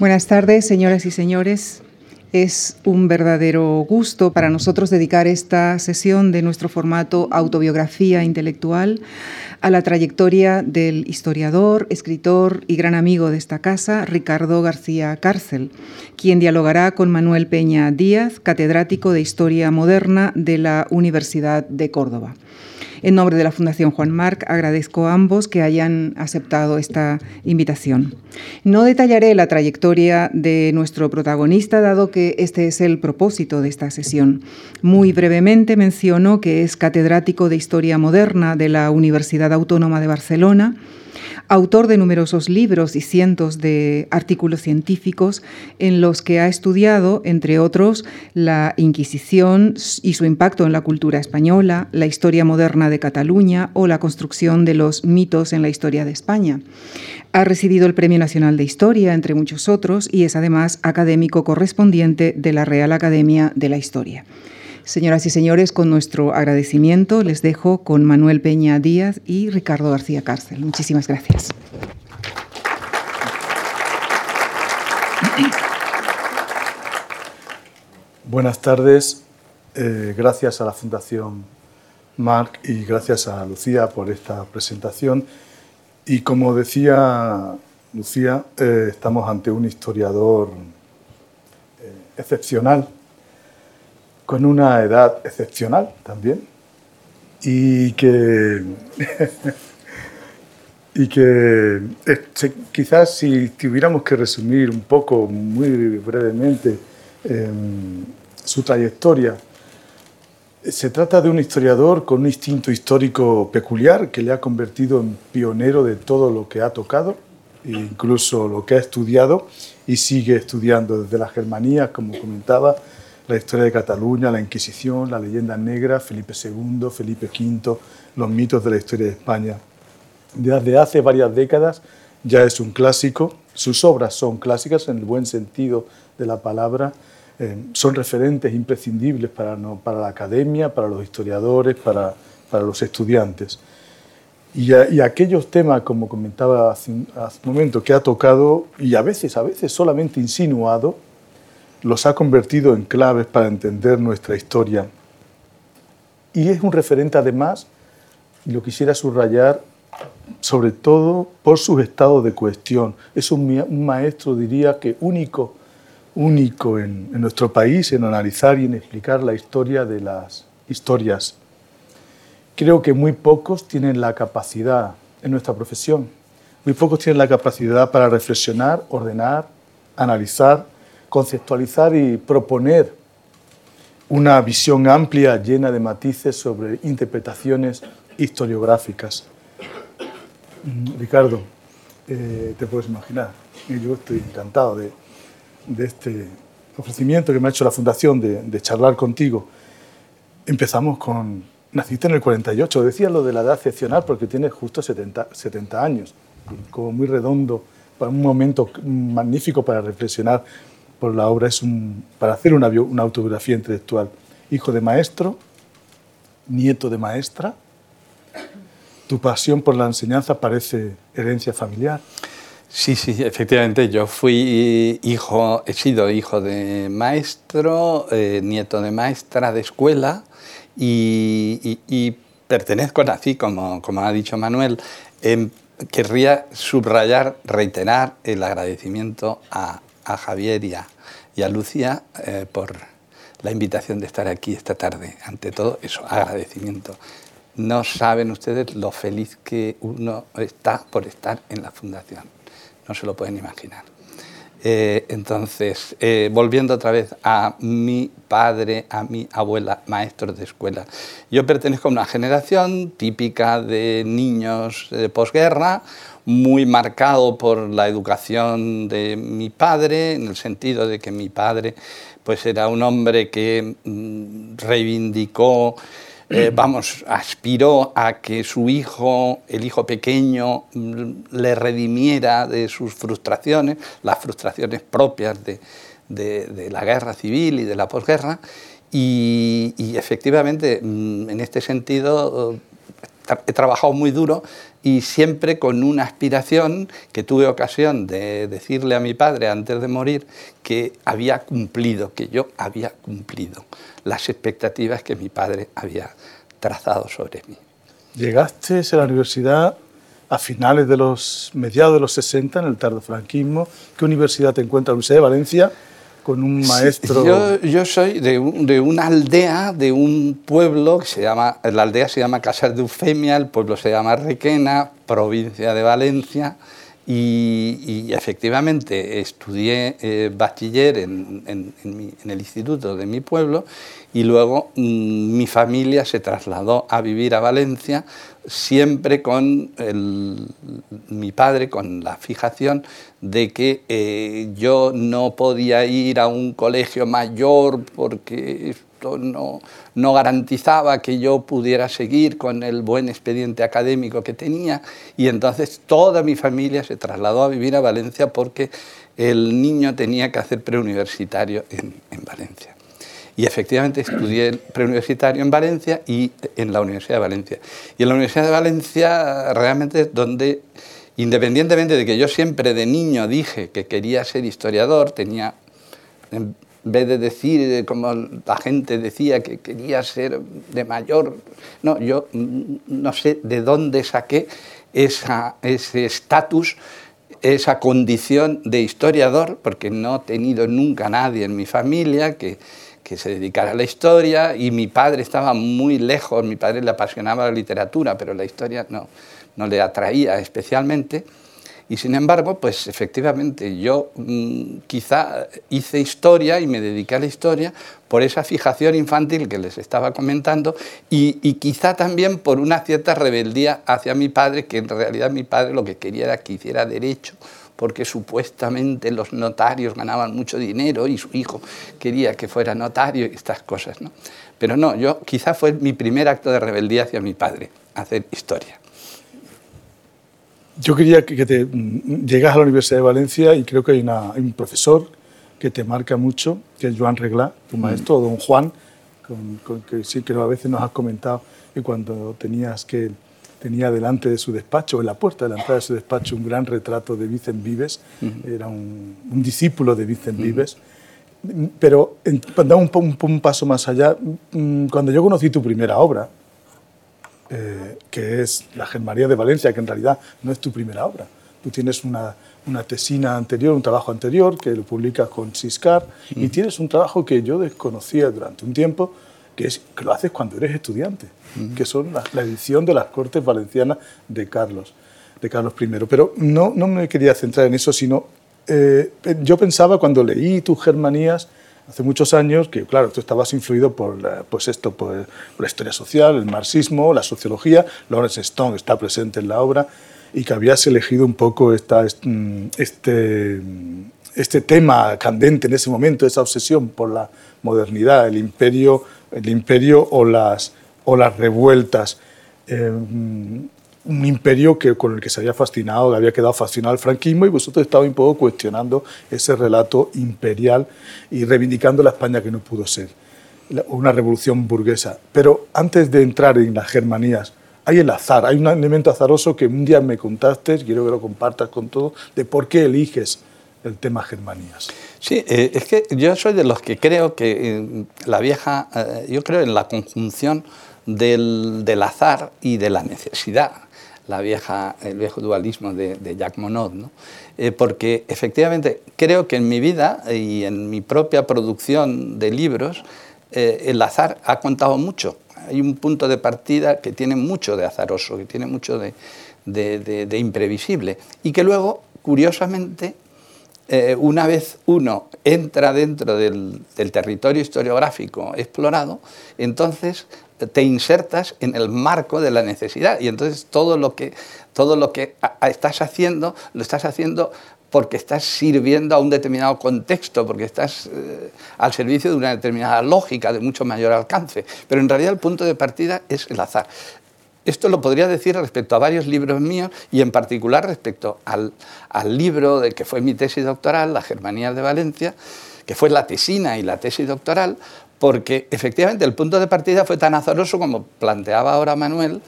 Buenas tardes, señoras y señores. Es un verdadero gusto para nosotros dedicar esta sesión de nuestro formato autobiografía intelectual a la trayectoria del historiador, escritor y gran amigo de esta casa, Ricardo García Cárcel, quien dialogará con Manuel Peña Díaz, catedrático de Historia Moderna de la Universidad de Córdoba. En nombre de la Fundación Juan Marc, agradezco a ambos que hayan aceptado esta invitación. No detallaré la trayectoria de nuestro protagonista, dado que este es el propósito de esta sesión. Muy brevemente menciono que es catedrático de Historia Moderna de la Universidad Autónoma de Barcelona, autor de numerosos libros y cientos de artículos científicos en los que ha estudiado, entre otros, la Inquisición y su impacto en la cultura española, la historia moderna de Cataluña o la construcción de los mitos en la historia de España. Ha recibido el Premio Nacional de Historia, entre muchos otros, y es además académico correspondiente de la Real Academia de la Historia. Señoras y señores, con nuestro agradecimiento les dejo con Manuel Peña Díaz y Ricardo García Cárcel. Muchísimas gracias. Buenas tardes. Eh, gracias a la Fundación Marc y gracias a Lucía por esta presentación. Y como decía Lucía, eh, estamos ante un historiador eh, excepcional con una edad excepcional también y que, y que eh, quizás si tuviéramos que resumir un poco, muy brevemente, em, su trayectoria, se trata de un historiador con un instinto histórico peculiar que le ha convertido en pionero de todo lo que ha tocado, incluso lo que ha estudiado y sigue estudiando desde las Germanías, como comentaba, la historia de Cataluña, la Inquisición, la leyenda negra, Felipe II, Felipe V, los mitos de la historia de España. Desde hace varias décadas ya es un clásico, sus obras son clásicas en el buen sentido de la palabra, eh, son referentes imprescindibles para, para, la academia, para los historiadores, para, para los estudiantes. Y, y, aquellos temas, como comentaba hace un momento, que ha tocado y a veces, a veces solamente insinuado, los ha convertido en claves para entender nuestra historia. Y es un referente además, y lo quisiera subrayar, sobre todo por sus estados de cuestión. Es un, maestro, diría que único, único en, en nuestro país en analizar y en explicar la historia de las historias. Creo que muy pocos tienen la capacidad en nuestra profesión, muy pocos tienen la capacidad para reflexionar, ordenar, analizar conceptualizar y proponer una visión amplia, llena de matices sobre interpretaciones historiográficas. Mm, Ricardo, eh, te puedes imaginar, yo estoy encantado de, este ofrecimiento que me ha hecho la Fundación de, charlar contigo. Empezamos con, naciste en el 48, decía lo de la edad excepcional porque tienes justo 70, 70 años, como muy redondo, para un momento magnífico para reflexionar por la obra es un, para hacer una, una autobiografía intelectual. Hijo de maestro, nieto de maestra, tu pasión por la enseñanza parece herencia familiar. Sí, sí, efectivamente. Yo fui hijo, he sido hijo de maestro, eh, nieto de maestra de escuela y, pertenezco, así como, como ha dicho Manuel, querría subrayar, reiterar el agradecimiento a, a Javier y a, Lucía eh, por la invitación de estar aquí esta tarde. Ante todo, eso, agradecimiento. No saben ustedes lo feliz que uno está por estar en la fundación. No se lo pueden imaginar. Eh, entonces, eh, volviendo otra vez a mi padre, a mi abuela, maestros de escuela. Yo pertenezco a una generación típica de niños de posguerra, muy marcado por la educación de mi padre, en el sentido de que mi padre pues era un hombre que mm, reivindicó, eh, vamos, aspiró a que su hijo, el hijo pequeño, mm, le redimiera de sus frustraciones, las frustraciones propias de, la guerra civil y de la posguerra, y, y efectivamente, mm, en este sentido, he trabajado muy duro y siempre con una aspiración que tuve ocasión de decirle a mi padre antes de morir que había cumplido, que yo había cumplido las expectativas que mi padre había trazado sobre mí. Llegaste a la universidad a finales de los mediados de los 60 en el tardofranquismo. ¿Qué universidad te encuentras? La Universidad de Valencia con un maestro. yo, yo, soy de, de, una aldea, de un pueblo que se llama, la aldea se llama Casas de Eufemia, el pueblo se llama Requena, provincia de Valencia. Y, efectivamente estudié eh, bachiller en, en, en, el instituto de mi pueblo y luego mm, mi familia se trasladó a vivir a Valencia siempre con mi padre, con la fijación de que eh, yo no podía ir a un colegio mayor porque esto no, no garantizaba que yo pudiera seguir con el buen expediente académico que tenía y entonces toda mi familia se trasladó a vivir a Valencia porque el niño tenía que hacer preuniversitario en, en Valencia. Y efectivamente estudié preuniversitario en Valencia y en la Universidad de Valencia. Y en la Universidad de Valencia realmente es donde, independientemente de que yo siempre de niño dije que quería ser historiador, tenía, en vez de decir como la gente decía que quería ser de mayor, no, yo no sé de dónde saqué esa, ese estatus esa condición de historiador, porque no he tenido nunca nadie en mi familia que, que se dedicara a la historia y mi padre estaba muy lejos, mi padre le apasionaba la literatura, pero la historia no, no le atraía especialmente. Y sin embargo, pues efectivamente yo mm, quizá hice historia y me dediqué a la historia por esa fijación infantil que les estaba comentando y, y, quizá también por una cierta rebeldía hacia mi padre, que en realidad mi padre lo que quería era que hiciera derecho porque supuestamente los notarios ganaban mucho dinero y su hijo quería que fuera notario y estas cosas. ¿no? Pero no, yo quizá fue mi primer acto de rebeldía hacia mi padre, hacer historia. Yo quería que te mm, llegas a la Universidad de Valencia y creo que hay, un profesor que te marca mucho, que es Joan Reglá, tu mm. maestro, don Juan, con, que sí que a veces nos has comentado que cuando tenías que tenía delante de su despacho, en la puerta de la entrada de su despacho, un gran retrato de Vicent Vives, era un, discípulo de Vicent Vives. Pero dando un, un, paso más allá, mm, cuando yo conocí tu primera obra, eh, que es La Germaría de Valencia, que en realidad no es tu primera obra, tú tienes una, una tesina anterior, un trabajo anterior que lo publicas con Siscar, y tienes un trabajo que yo desconocía durante un tiempo, que, es, que lo haces cuando eres estudiante, que son la, edición de las Cortes Valencianas de Carlos, de Carlos I. Pero no, no me quería centrar en eso, sino eh, yo pensaba cuando leí tus Germanías, hace muchos años que, claro, tú estabas influido por, pues esto, por, la historia social, el marxismo, la sociología. Lawrence Stone está presente en la obra y que habías elegido un poco esta, este, este tema candente en ese momento, esa obsesión por la modernidad, el imperio el imperio o las, o las revueltas. Eh, un imperio que, con el que se había fascinado, que había quedado fascinado el franquismo y vosotros estabais un poco cuestionando ese relato imperial y reivindicando la España que no pudo ser, una revolución burguesa. Pero antes de entrar en las Germanías, hay el azar, hay un elemento azaroso que un día me contaste, quiero que lo compartas con todos, de por qué eliges el tema Germanías. Sí, eh, es que yo soy de los que creo que eh, la vieja, eh, yo creo en la conjunción del, azar y de la necesidad, la vieja, el viejo dualismo de, Jacques Monod, ¿no? porque efectivamente creo que en mi vida y en mi propia producción de libros, el azar ha contado mucho. Hay un punto de partida que tiene mucho de azaroso, que tiene mucho de imprevisible y que luego, curiosamente, eh, una vez uno entra dentro del, territorio historiográfico explorado, entonces te insertas en el marco de la necesidad y entonces todo lo que, todo lo que estás haciendo lo estás haciendo porque estás sirviendo a un determinado contexto, porque estás eh, al servicio de una determinada lógica de mucho mayor alcance. Pero en realidad el punto de partida es el azar. Esto lo podría decir respecto a varios libros míos y en particular respecto al, libro de que fue mi tesis doctoral, La Germanía de Valencia, que fue la tesina y la tesis doctoral, porque efectivamente el punto de partida fue tan azaroso como planteaba ahora Manuel,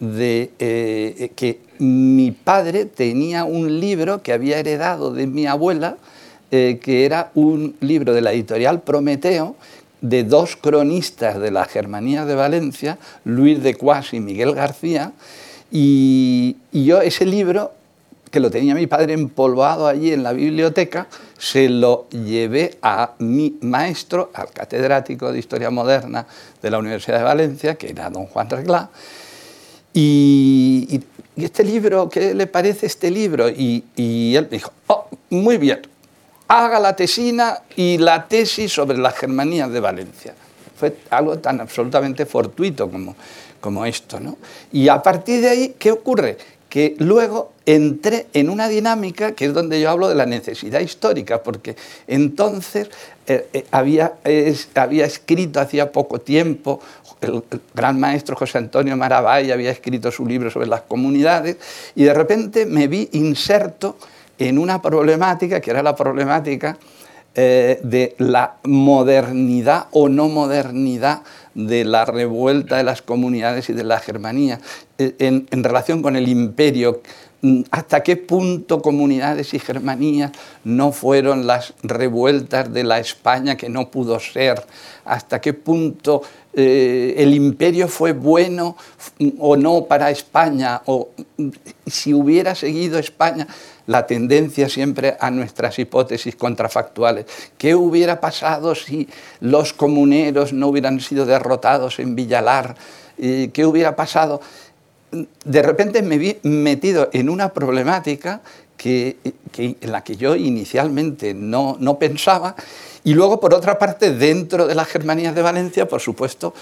de eh, que mi padre tenía un libro que había heredado de mi abuela, eh, que era un libro de la editorial Prometeo, de dos cronistas de la Germanía de Valencia, Luis de Cuas y Miguel García, y, yo ese libro, que lo tenía mi padre empolvado allí en la biblioteca, se lo llevé a mi maestro, al catedrático de Historia Moderna de la Universidad de Valencia, que era don Juan Reglá, y, este libro, ¿qué le parece este libro? Y, y él me dijo, oh, muy bien, haga la tesina y la tesis sobre las Germanías de Valencia. Fue algo tan absolutamente fortuito como, como esto. ¿no? Y a partir de ahí, ¿qué ocurre? Que luego entré en una dinámica que es donde yo hablo de la necesidad histórica, porque entonces eh, eh, había, había escrito hacía poco tiempo, el, gran maestro José Antonio Maravay había escrito su libro sobre las comunidades, y de repente me vi inserto en una problemática que era la problemática eh, de la modernidad o no modernidad de la revuelta de las comunidades y de la Germanía en, relación con el imperio hasta qué punto comunidades y germanías no fueron las revueltas de la España que no pudo ser, hasta qué punto eh, el imperio fue bueno o no para España, o si hubiera seguido España la tendencia siempre a nuestras hipótesis contrafactuales. ¿Qué hubiera pasado si los comuneros no hubieran sido derrotados en Villalar? ¿Qué hubiera pasado? De repente me vi metido en una problemática que, en la que yo inicialmente no, no pensaba y luego, por otra parte, dentro de las Germanías de Valencia, por supuesto,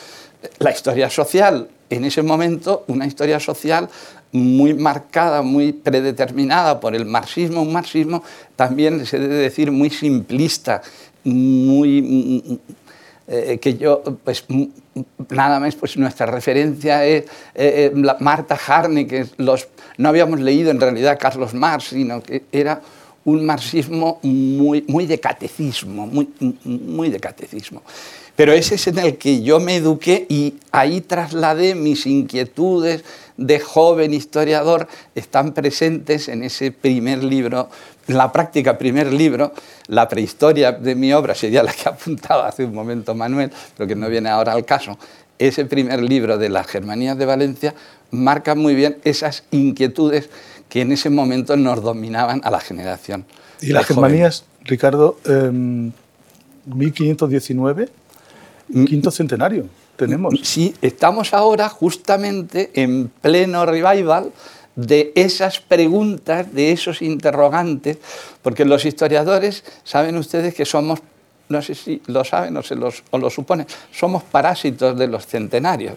la historia social. En ese momento, una historia social muy marcada, muy predeterminada por el marxismo, un marxismo también se debe decir muy simplista, muy eh, que yo, pues nada más, pues nuestra referencia es eh, eh, Marta Harney, que los, no habíamos leído en realidad Carlos Marx, sino que era un marxismo muy, muy de catecismo, muy, muy de catecismo. Pero ese es en el que yo me eduqué y ahí trasladé mis inquietudes de joven historiador, están presentes en ese primer libro, en la práctica primer libro, la prehistoria de mi obra sería la que apuntaba hace un momento Manuel, pero que no viene ahora al caso. Ese primer libro de las Germanías de Valencia marca muy bien esas inquietudes que en ese momento nos dominaban a la generación. ¿Y las Germanías, Ricardo, 1519, em, mm. quinto centenario? Tenemos. Sí, estamos ahora justamente en pleno revival de esas preguntas, de esos interrogantes, porque los historiadores saben ustedes que somos no sé si lo saben o, se lo suponen, somos parásitos de los centenarios,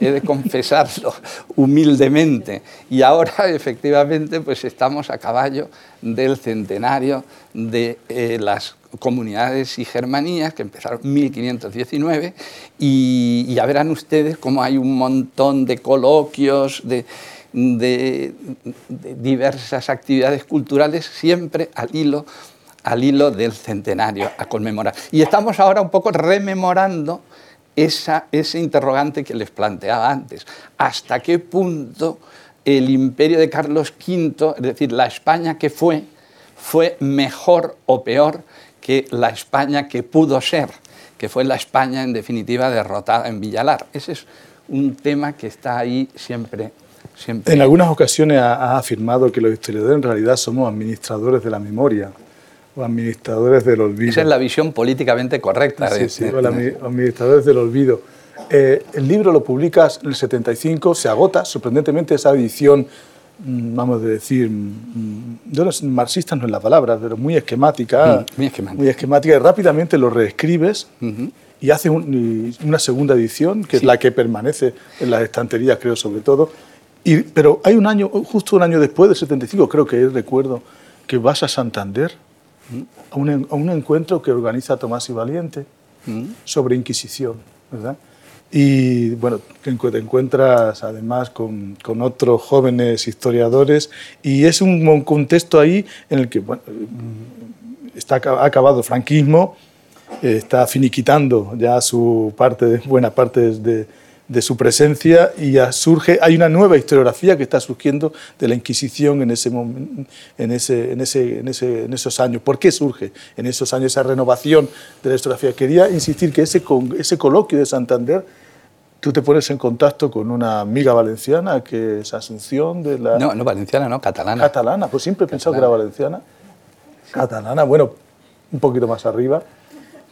he de confesarlo humildemente. Y ahora efectivamente pues estamos a caballo del centenario de eh, las comunidades y germanías que empezaron en 1519 y, ya verán ustedes cómo hay un montón de coloquios, de diversas actividades culturales siempre al hilo al hilo del centenario a conmemorar. Y estamos ahora un poco rememorando esa, ese interrogante que les planteaba antes. ¿Hasta qué punto el imperio de Carlos V, es decir, la España que fue, fue mejor o peor que la España que pudo ser, que fue la España en definitiva derrotada en Villalar? Ese es un tema que está ahí siempre. siempre. En algunas ocasiones ha afirmado que los historiadores en realidad somos administradores de la memoria o administradores del olvido. Esa es la visión políticamente correcta. Sí, sí, o administradores del olvido. Eh, el libro lo publicas en el 75, se agota, sorprendentemente esa edición, mm, vamos a decir, mm, yo no, marxista no es la palabra, pero muy esquemática, mm, muy esquemática, muy esquemática y rápidamente lo reescribes y haces una segunda edición, que es la que permanece en las estanterías, creo, sobre todo. Y, pero hay un año, justo un año después del 75, creo que es, recuerdo, que vas a Santander a un, a un encuentro que organiza Tomás y Valiente mm. sobre Inquisición, ¿verdad? Y bueno, te encuentras además con, con, otros jóvenes historiadores y es un contexto ahí en el que bueno, está, ha acabado el franquismo, está finiquitando ya su parte, buena parte de, de su presencia y surge, hay una nueva historiografía que está surgiendo de la Inquisición en, ese, en, ese, en, ese, en, ese, en esos años. ¿Por qué surge en esos años esa renovación de la historiografía? Quería insistir que ese, ese coloquio de Santander tú te pones en contacto con una amiga valenciana que es Asunción de la... No, no valenciana, no, catalana. Catalana, pues siempre he pensado que era valenciana. Catalana, bueno, un poquito más arriba.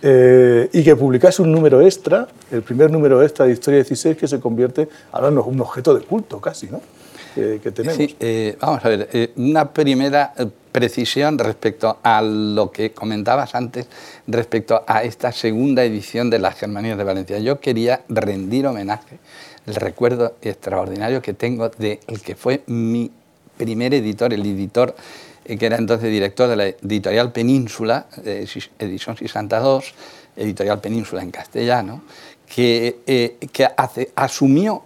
Eh, y que publicase un número extra, el primer número extra de Historia 16, que se convierte ahora en un objeto de culto casi, ¿no? Que, tenemos. Sí, eh, vamos a ver, eh, una primera precisión respecto a lo que comentabas antes, respecto a esta segunda edición de las Germanías de Valencia. Yo quería rendir homenaje, el recuerdo extraordinario que tengo de el que fue mi primer editor, el editor eh, que era entonces director de la editorial Península, eh, edición 62, editorial Península en castellano, que, eh, que asumió,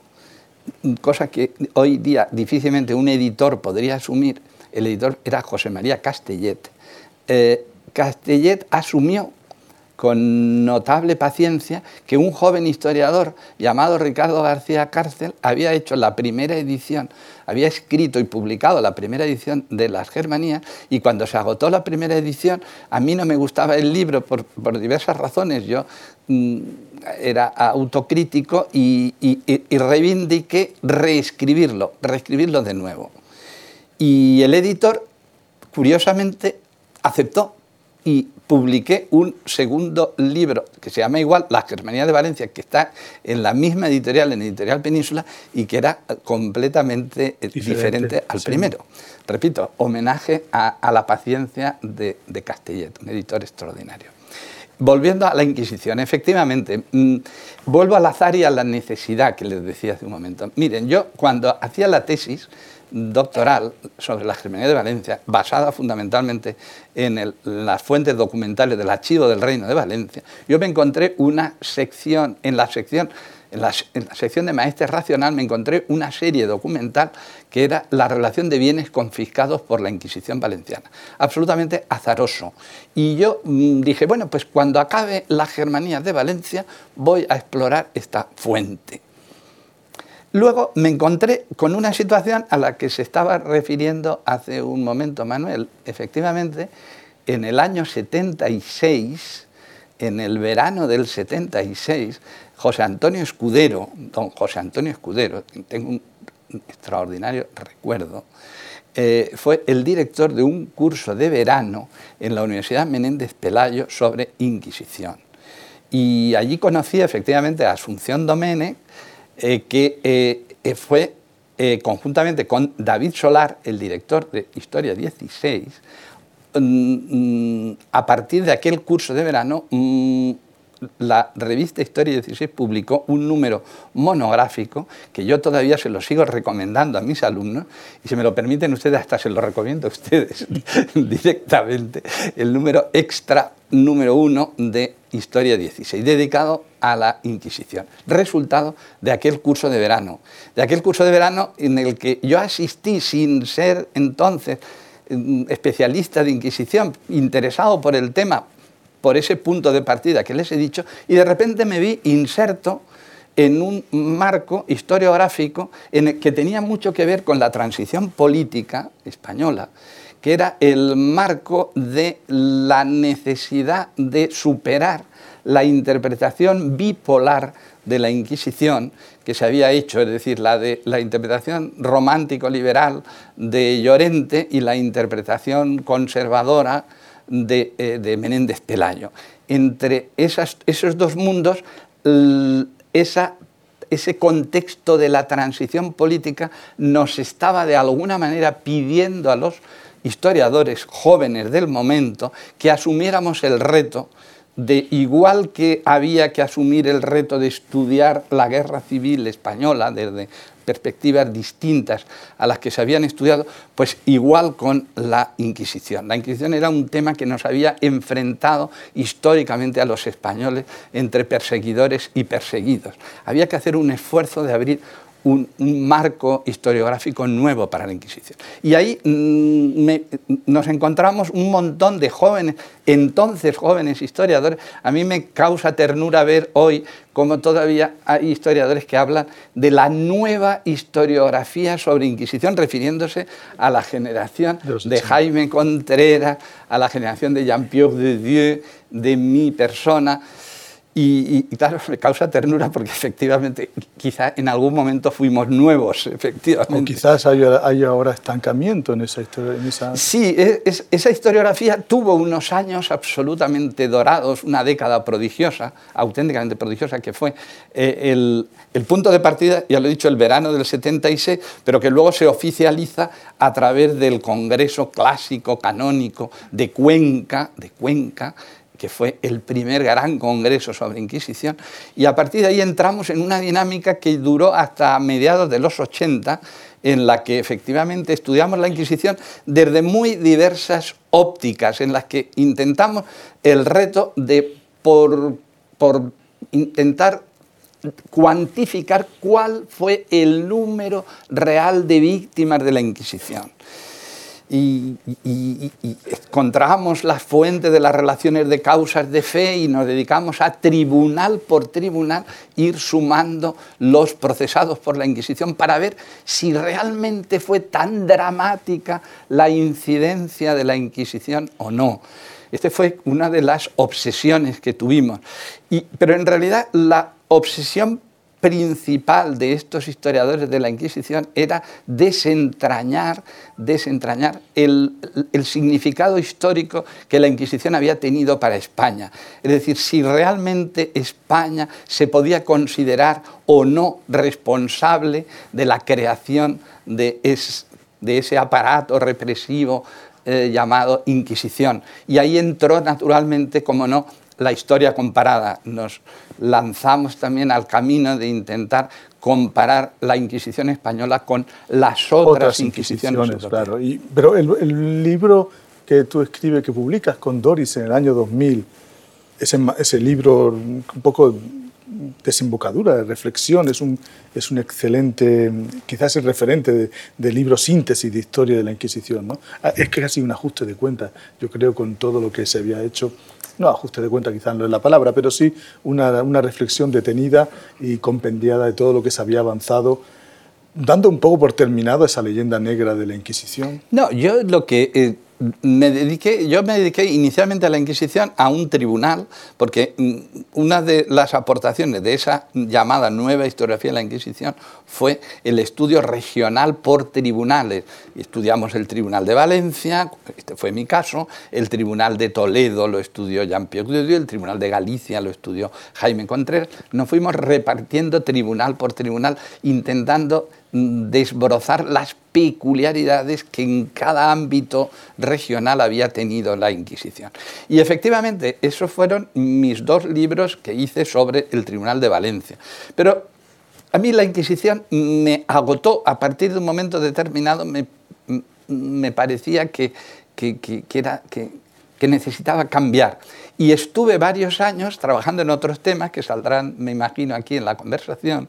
cosa que hoy día difícilmente un editor podría asumir, el editor era José María Castellet. Castellet asumió con notable paciencia que un joven historiador llamado Ricardo García Cárcel había hecho la primera edición, había escrito y publicado la primera edición de Las Germanías y cuando se agotó la primera edición a mí no me gustaba el libro por, diversas razones. Yo mm, era autocrítico y, y reivindiqué reescribirlo, reescribirlo de nuevo. Y el editor, curiosamente, aceptó y publiqué un segundo libro que se llama igual La Germanía de Valencia, que está en la misma editorial, en Editorial Península, y que era completamente eh, diferente, al primero. Repito, homenaje a, la paciencia de, de, Castellet, un editor extraordinario. Volviendo a la Inquisición, efectivamente, mm, vuelvo al azar y a la necesidad que les decía hace un momento. Miren, yo cuando hacía la tesis, doctoral sobre la Germanía de Valencia, basada fundamentalmente en las fuentes documentales del Archivo del Reino de Valencia, yo me encontré una sección, en la sección, en la, sección de Maestre Racional me encontré una serie documental que era la relación de bienes confiscados por la Inquisición valenciana. Absolutamente azaroso. Y yo mm, dije, bueno, pues cuando acabe la Germanía de Valencia voy a explorar esta fuente. Luego me encontré con una situación a la que se estaba refiriendo hace un momento Manuel. Efectivamente, en el año 76, en el verano del 76, José Antonio Escudero, don José Antonio Escudero, tengo un extraordinario recuerdo, eh, fue el director de un curso de verano en la Universidad Menéndez Pelayo sobre Inquisición. Y allí conocí efectivamente a Asunción Domene, eh, que eh, fue eh, conjuntamente con David Solar, el director de Historia 16, mm, mm, a partir de aquel curso de verano, mm, la revista Historia 16 publicó un número monográfico que yo todavía se lo sigo recomendando a mis alumnos y si me lo permiten ustedes hasta se lo recomiendo a ustedes directamente, el número extra número uno de Historia 16, dedicado a la Inquisición, resultado de aquel curso de verano, de aquel curso de verano en el que yo asistí sin ser entonces mm, especialista de Inquisición, interesado por el tema, por ese punto de partida que les he dicho, y de repente me vi inserto en un marco historiográfico en el que tenía mucho que ver con la transición política española, que era el marco de la necesidad de superar la interpretación bipolar de la Inquisición que se había hecho, es decir, la, de, la interpretación romántico-liberal de Llorente y la interpretación conservadora eh, de, Menéndez Pelayo. Entre esos dos mundos, ese contexto de la transición política nos estaba de alguna manera pidiendo a los historiadores jóvenes del momento que asumiéramos el reto de igual que había que asumir el reto de estudiar la guerra civil española desde perspectivas distintas a las que se habían estudiado, pues igual con la Inquisición. La Inquisición era un tema que nos había enfrentado históricamente a los españoles entre perseguidores y perseguidos. Había que hacer un esfuerzo de abrir un, marco historiográfico nuevo para la Inquisición. Y ahí mm, nos encontramos un montón de jóvenes, entonces jóvenes historiadores. A mí me causa ternura ver hoy cómo todavía hay historiadores que hablan de la nueva historiografía sobre Inquisición, refiriéndose a la generación de Jaime Contreras, a la generación de Jean-Pierre de Dieu, de mi persona. Y, claro, me causa ternura porque efectivamente quizá en algún momento fuimos nuevos, efectivamente. O quizás hay, ahora estancamiento en esa historia. esa... Sí, esa historiografía tuvo unos años absolutamente dorados, una década prodigiosa, auténticamente prodigiosa, que fue eh, el, el, punto de partida, ya lo he dicho, el verano del 76, pero que luego se oficializa a través del Congreso Clásico Canónico de Cuenca, de Cuenca que fue el primer gran congreso sobre Inquisición, y a partir de ahí entramos en una dinámica que duró hasta mediados de los 80, en la que efectivamente estudiamos la Inquisición desde muy diversas ópticas, en las que intentamos el reto de por, por intentar cuantificar cuál fue el número real de víctimas de la Inquisición y, encontramos las fuentes de las relaciones de causas de fe y nos dedicamos a tribunal por tribunal ir sumando los procesados por la Inquisición para ver si realmente fue tan dramática la incidencia de la Inquisición o no. Esta fue una de las obsesiones que tuvimos. pero en realidad la obsesión principal de estos historiadores de la Inquisición era desentrañar, desentrañar el, significado histórico que la Inquisición había tenido para España. Es decir, si realmente España se podía considerar o no responsable de la creación de, ese aparato represivo eh, llamado Inquisición. Y ahí entró naturalmente, como no, la historia comparada. Nos lanzamos también al camino de intentar comparar la Inquisición española con las otras, inquisiciones. claro. pero el, libro que tú escribes, que publicas con Doris en el año 2000, ese, ese libro un poco desembocadura, de reflexión, es un, es un excelente, quizás el referente de, de, libro síntesis de historia de la Inquisición. ¿no? Ah, es que casi un ajuste de cuentas, yo creo, con todo lo que se había hecho no ajuste de cuenta quizás no es la palabra, pero sí una, reflexión detenida y compendiada de todo lo que se había avanzado, dando un poco por terminado esa leyenda negra de la Inquisición. No, yo lo que eh, me dediqué, yo me dediqué inicialmente a la Inquisición a un tribunal, porque mm, una de las aportaciones de esa llamada nueva historiografía de la Inquisición fue el estudio regional por tribunales. Estudiamos el Tribunal de Valencia, este fue mi caso, el Tribunal de Toledo lo estudió Jean-Pierre Dudieu, el Tribunal de Galicia lo estudió Jaime Contreras. Nos fuimos repartiendo tribunal por tribunal, intentando desbrozar las peculiaridades que en cada ámbito regional había tenido la Inquisición. Y efectivamente, esos fueron mis dos libros que hice sobre el Tribunal de Valencia. Pero a mí la Inquisición me agotó a partir de un momento determinado, me, parecía que, era, que, necesitaba cambiar. Y estuve varios años trabajando en otros temas que saldrán, me imagino, aquí en la conversación.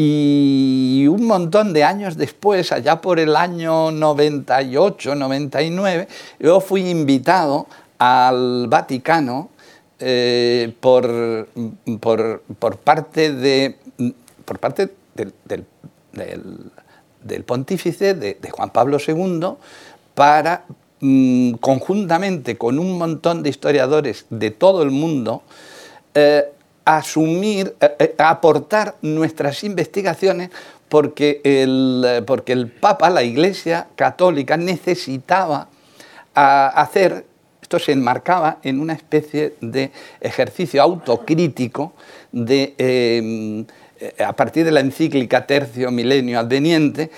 Y un montón de años después, allá por el año 98, 99, yo fui invitado al Vaticano eh, por, por, parte, de, por parte del, pontífice, de, Juan Pablo II, para mm, conjuntamente con un montón de historiadores de todo el mundo, eh, asumir, eh, eh, aportar nuestras investigaciones porque el, eh, porque el Papa, la Iglesia Católica, necesitaba hacer, esto se enmarcaba en una especie de ejercicio autocrítico de, a partir de la encíclica Tercio Milenio Adveniente,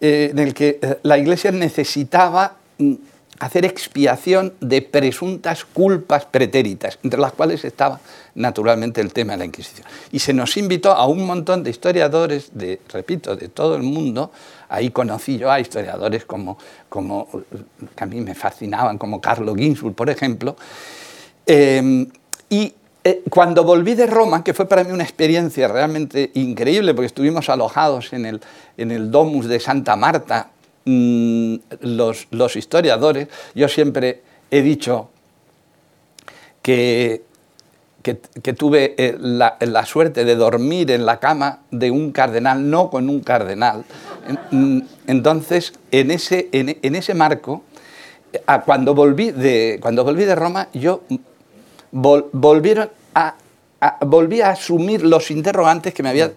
en el que la Iglesia necesitaba mm, hacer expiación de presuntas culpas pretéritas, entre las cuales estaba naturalmente el tema de la Inquisición. Y se nos invitó a un montón de historiadores, de, repito, de todo el mundo. Ahí conocí yo a historiadores como, como que a mí me fascinaban, como Carlo Ginzburg, por ejemplo. Em, y eh, cuando volví de Roma, que fue para mí una experiencia realmente increíble, porque estuvimos alojados en el, en el Domus de Santa Marta, mm, los, historiadores, yo siempre he dicho que tuve eh, la, suerte de dormir en la cama de un cardenal, no con un cardenal. Mm, entonces, en ese, en, ese marco, cuando, volví de, cuando volví de Roma, yo volvieron a, volví a asumir los interrogantes que, me había,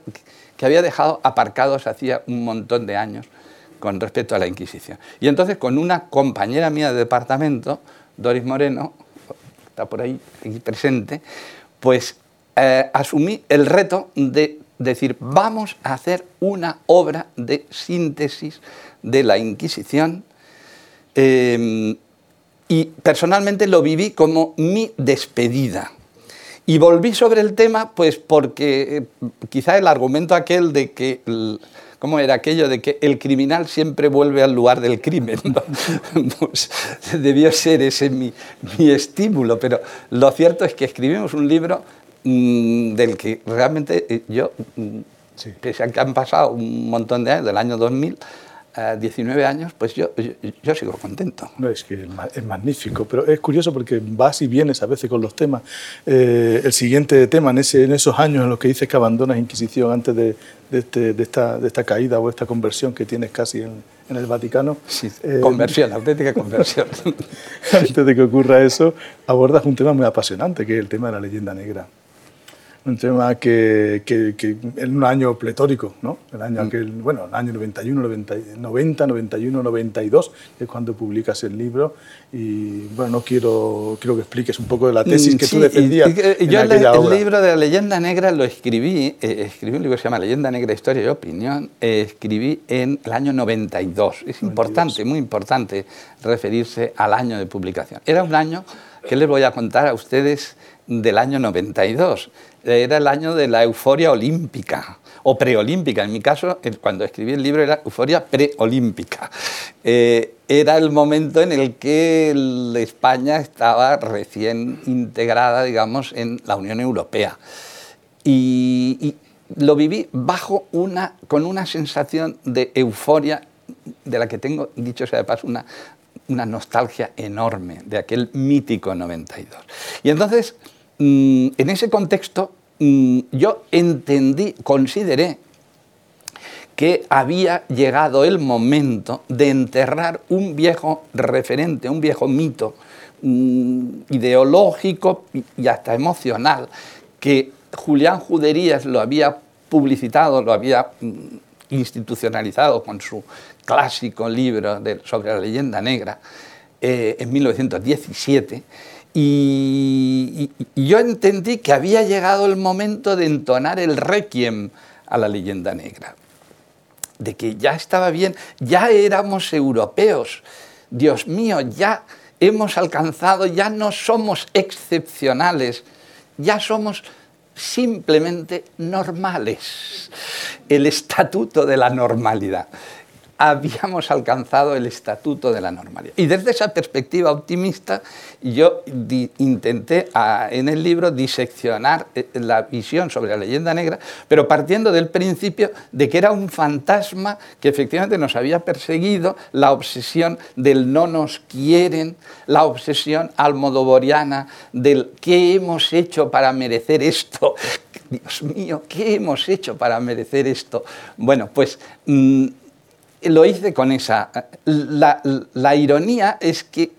que había dejado aparcados hacía un montón de años con respecto a la Inquisición. Y entonces con una compañera mía de departamento, Doris Moreno, está por ahí presente, pues eh, asumí el reto de decir, vamos a hacer una obra de síntesis de la Inquisición. Em, y personalmente lo viví como mi despedida. Y volví sobre el tema, pues porque eh, quizá el argumento aquel de que ¿Cómo era aquello de que el criminal siempre vuelve al lugar del crimen? pues debió ser ese mi, estímulo, pero lo cierto es que escribimos un libro mm, del que realmente eh, yo, mm, pese a que han pasado un montón de años, del año 2000, 19 años, pues yo, yo, sigo contento. No, es que es magnífico, pero es curioso porque vas y vienes a veces con los temas. Eh, el siguiente tema, en, ese, en esos años en los que dices que abandonas Inquisición antes de, de, este, de, esta, de esta, caída o esta conversión que tienes casi en, en el Vaticano. Sí, eh, conversión, auténtica conversión. antes de que ocurra eso, abordas un tema muy apasionante, que es el tema de la leyenda negra un tema que, que, en un año pletórico, ¿no? El año mm. aquel, bueno, el año 91, 90, 91, 92, es cuando publicas el libro. Y bueno, no quiero, quiero que expliques un poco de la tesis que tú defendías. yo el libro de la leyenda negra lo escribí, eh, escribí un libro que se llama Leyenda Negra, Historia y Opinión, eh, escribí en el año 92. Es importante, muy importante referirse al año de publicación. Era un año que les voy a contar a ustedes del año 92 era el año de la euforia olímpica o preolímpica. En mi caso, cuando escribí el libro era euforia preolímpica. Eh, era el momento en el que España estaba recién integrada, digamos, en la Unión Europea. Y, lo viví bajo una, con una sensación de euforia de la que tengo, dicho sea de paso, una, una nostalgia enorme de aquel mítico 92. Y entonces Mm, en ese contexto mm, yo entendí, consideré que había llegado el momento de enterrar un viejo referente, un viejo mito mm, ideológico y hasta emocional, que Julián Juderías lo había publicitado, lo había institucionalizado con su clásico libro sobre la leyenda negra eh, en 1917 y, yo entendí que había llegado el momento de entonar el requiem a la leyenda negra, de que ya estaba bien, ya éramos europeos, Dios mío, ya hemos alcanzado, ya no somos excepcionales, ya somos simplemente normales, el estatuto de la normalidad habíamos alcanzado el estatuto de la normalidad. Y desde esa perspectiva optimista, yo intenté en el libro diseccionar eh, la visión sobre la leyenda negra, pero partiendo del principio de que era un fantasma que efectivamente nos había perseguido, la obsesión del no nos quieren, la obsesión almodovoriana del qué hemos hecho para merecer esto. Dios mío, ¿qué hemos hecho para merecer esto? Bueno, pues mm, lo hice con esa... La, ironía es que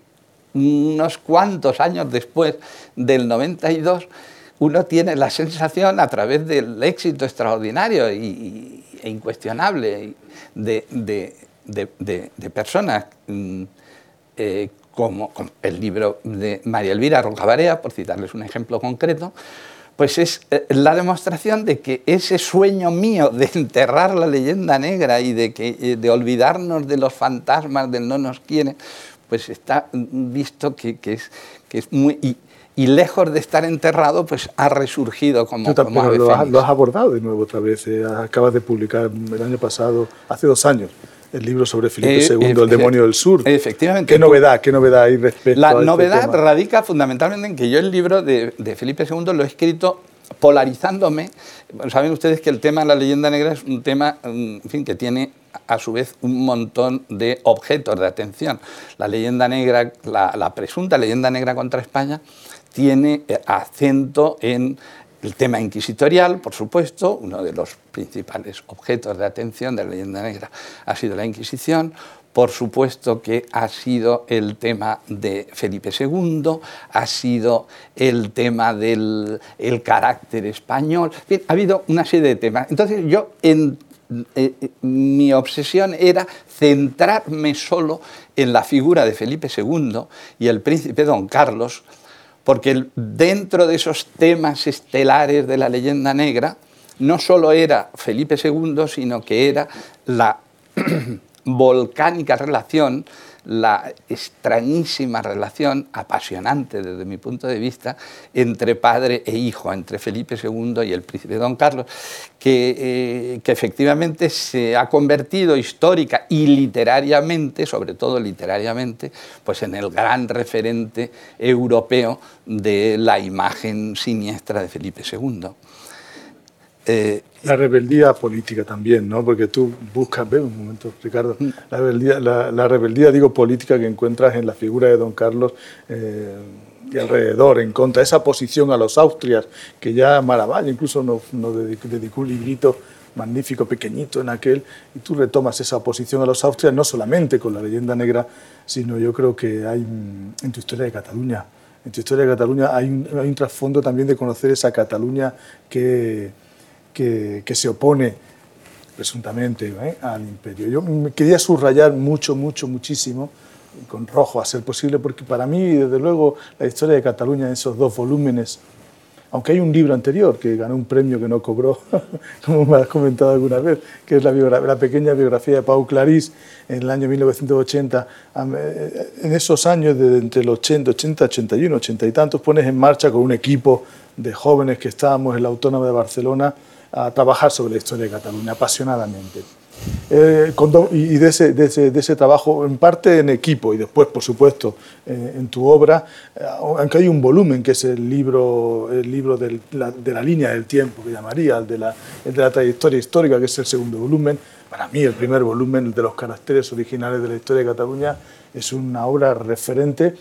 unos cuantos años después del 92, uno tiene la sensación, a través del éxito extraordinario e incuestionable de, personas mm, eh, como, el libro de María Elvira Roncabarea, por citarles un ejemplo concreto, pues es eh, la demostración de que ese sueño mío de enterrar la leyenda negra y de, que, eh, de olvidarnos de los fantasmas del no nos quiere, pues está visto que, es, que es muy... Y, lejos de estar enterrado, pues ha resurgido como, como lo, has, abordado de nuevo otra vez. Eh, acabas de publicar el año pasado, hace dos años, el libro sobre Felipe II, eh, El demonio del sur. Efectivamente. ¿Qué novedad, qué novedad hay respecto la a La este novedad radica fundamentalmente en que yo el libro de, de Felipe II lo he escrito polarizándome. Saben ustedes que el tema de la leyenda negra es un tema en fin, que tiene a su vez un montón de objetos de atención. La leyenda negra, la, presunta leyenda negra contra España, tiene eh, acento en el tema inquisitorial, por supuesto, uno de los principales objetos de atención de la leyenda negra ha sido la Inquisición, por supuesto que ha sido el tema de Felipe II, ha sido el tema del carácter español, ha habido una serie de temas. Entonces yo en eh, eh, mi obsesión era centrarme solo en la figura de Felipe II y el príncipe don Carlos, porque dentro de esos temas estelares de la leyenda negra, no solo era Felipe II, sino que era la volcánica relación la extrañísima relación, apasionante desde mi punto de vista, entre padre e hijo, entre Felipe II y el príncipe Don Carlos, que, eh, que efectivamente se ha convertido histórica y literariamente, sobre todo literariamente, pues en el gran referente europeo de la imagen siniestra de Felipe II. Eh, la rebeldía política también, ¿no? Porque tú buscas, ve un momento, Ricardo, mm. la rebeldía, la, rebeldía, digo, política que encuentras en la figura de don Carlos eh, y alrededor, en contra, esa posición a los austrias, que ya Maravalla incluso nos, dedicó un librito magnífico, pequeñito en aquel, y tú retomas esa posición a los austrias, no solamente con la leyenda negra, sino yo creo que hay en tu historia de Cataluña, en tu historia de Cataluña hay un, hay un trasfondo también de conocer esa Cataluña que que, se opone presuntamente ¿eh? al imperio. Yo me quería subrayar mucho, mucho, muchísimo, con rojo a ser posible, porque para mí, desde luego, la historia de Cataluña en esos dos volúmenes, aunque hay un libro anterior que ganó un premio que no cobró, como me has comentado alguna vez, que es la, la pequeña biografía de Pau Clarís en el año 1980, eh, en esos años de entre el 80, 80, 81, 80 y tantos, pones en marcha con un equipo de jóvenes que estábamos en la Autónoma de Barcelona, a trabajar sobre la historia de Cataluña apasionadamente. Eh, y de ese, de, ese, de ese, trabajo, en parte en equipo y después, por supuesto, eh, en tu obra, eh, aunque hay un volumen que es el libro, el libro de la línea del tiempo, que llamaría, el de, la, el de la trayectoria histórica, que es el segundo volumen. Para mí, el primer volumen, el de los caracteres originales de la historia de Cataluña, es una obra referente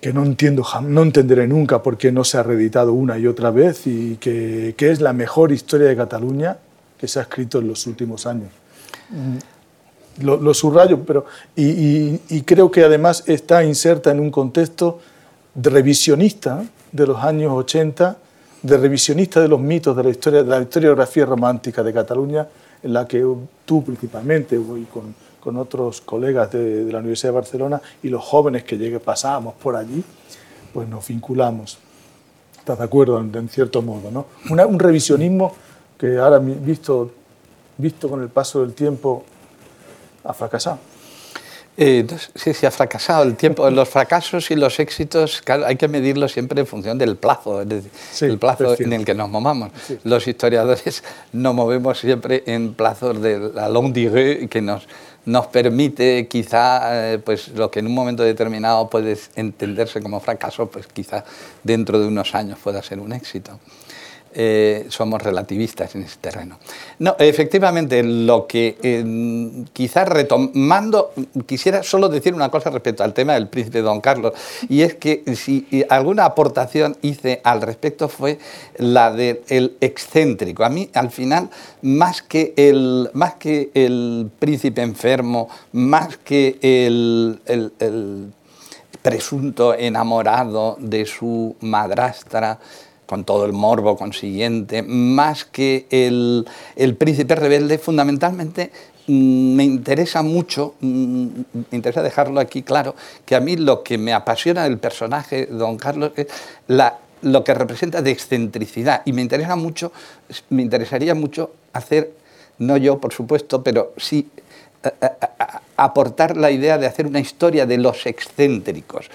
que no entiendo, no entenderé nunca por qué no se ha reeditado una y otra vez y que, que, es la mejor historia de Cataluña que se ha escrito en los últimos años. Mm, lo, subrayo, pero y, creo que además está inserta en un contexto revisionista de los años 80, de revisionista de los mitos de la historia, de la historiografía romántica de Cataluña, en la que tú principalmente, voy con con otros colegas de, la Universidad de Barcelona y los jóvenes que llegue, pasábamos por allí, pues nos vinculamos. ¿Estás de acuerdo? En, cierto modo, ¿no? un revisionismo que ahora visto, visto con el paso del tiempo ha fracasado. Eh, sí, sí, ha fracasado el tiempo. Los fracasos y los éxitos hay que medirlos siempre en función del plazo, el plazo en el que nos movamos. Los historiadores nos movemos siempre en plazos de la longue durée que nos, nos permite quizá, eh, pues lo que en un momento determinado puede entenderse como fracaso, pues quizá dentro de unos años pueda ser un éxito. Eh, somos relativistas en ese terreno. No, efectivamente, lo que eh, quizás retomando, quisiera solo decir una cosa respecto al tema del príncipe Don Carlos, y es que si alguna aportación hice al respecto fue la del excéntrico. A mí, al final, más que el, más que el príncipe enfermo, más que el, el presunto enamorado de su madrastra, con todo el morbo consiguiente, más que el, el príncipe rebelde, fundamentalmente mm, me interesa mucho, mm, me interesa dejarlo aquí claro, que a mí lo que me apasiona del personaje Don Carlos es la, lo que representa de excentricidad. Y me interesa mucho, me interesaría mucho hacer, no yo por supuesto, pero sí aportar la idea de hacer una historia de los excéntricos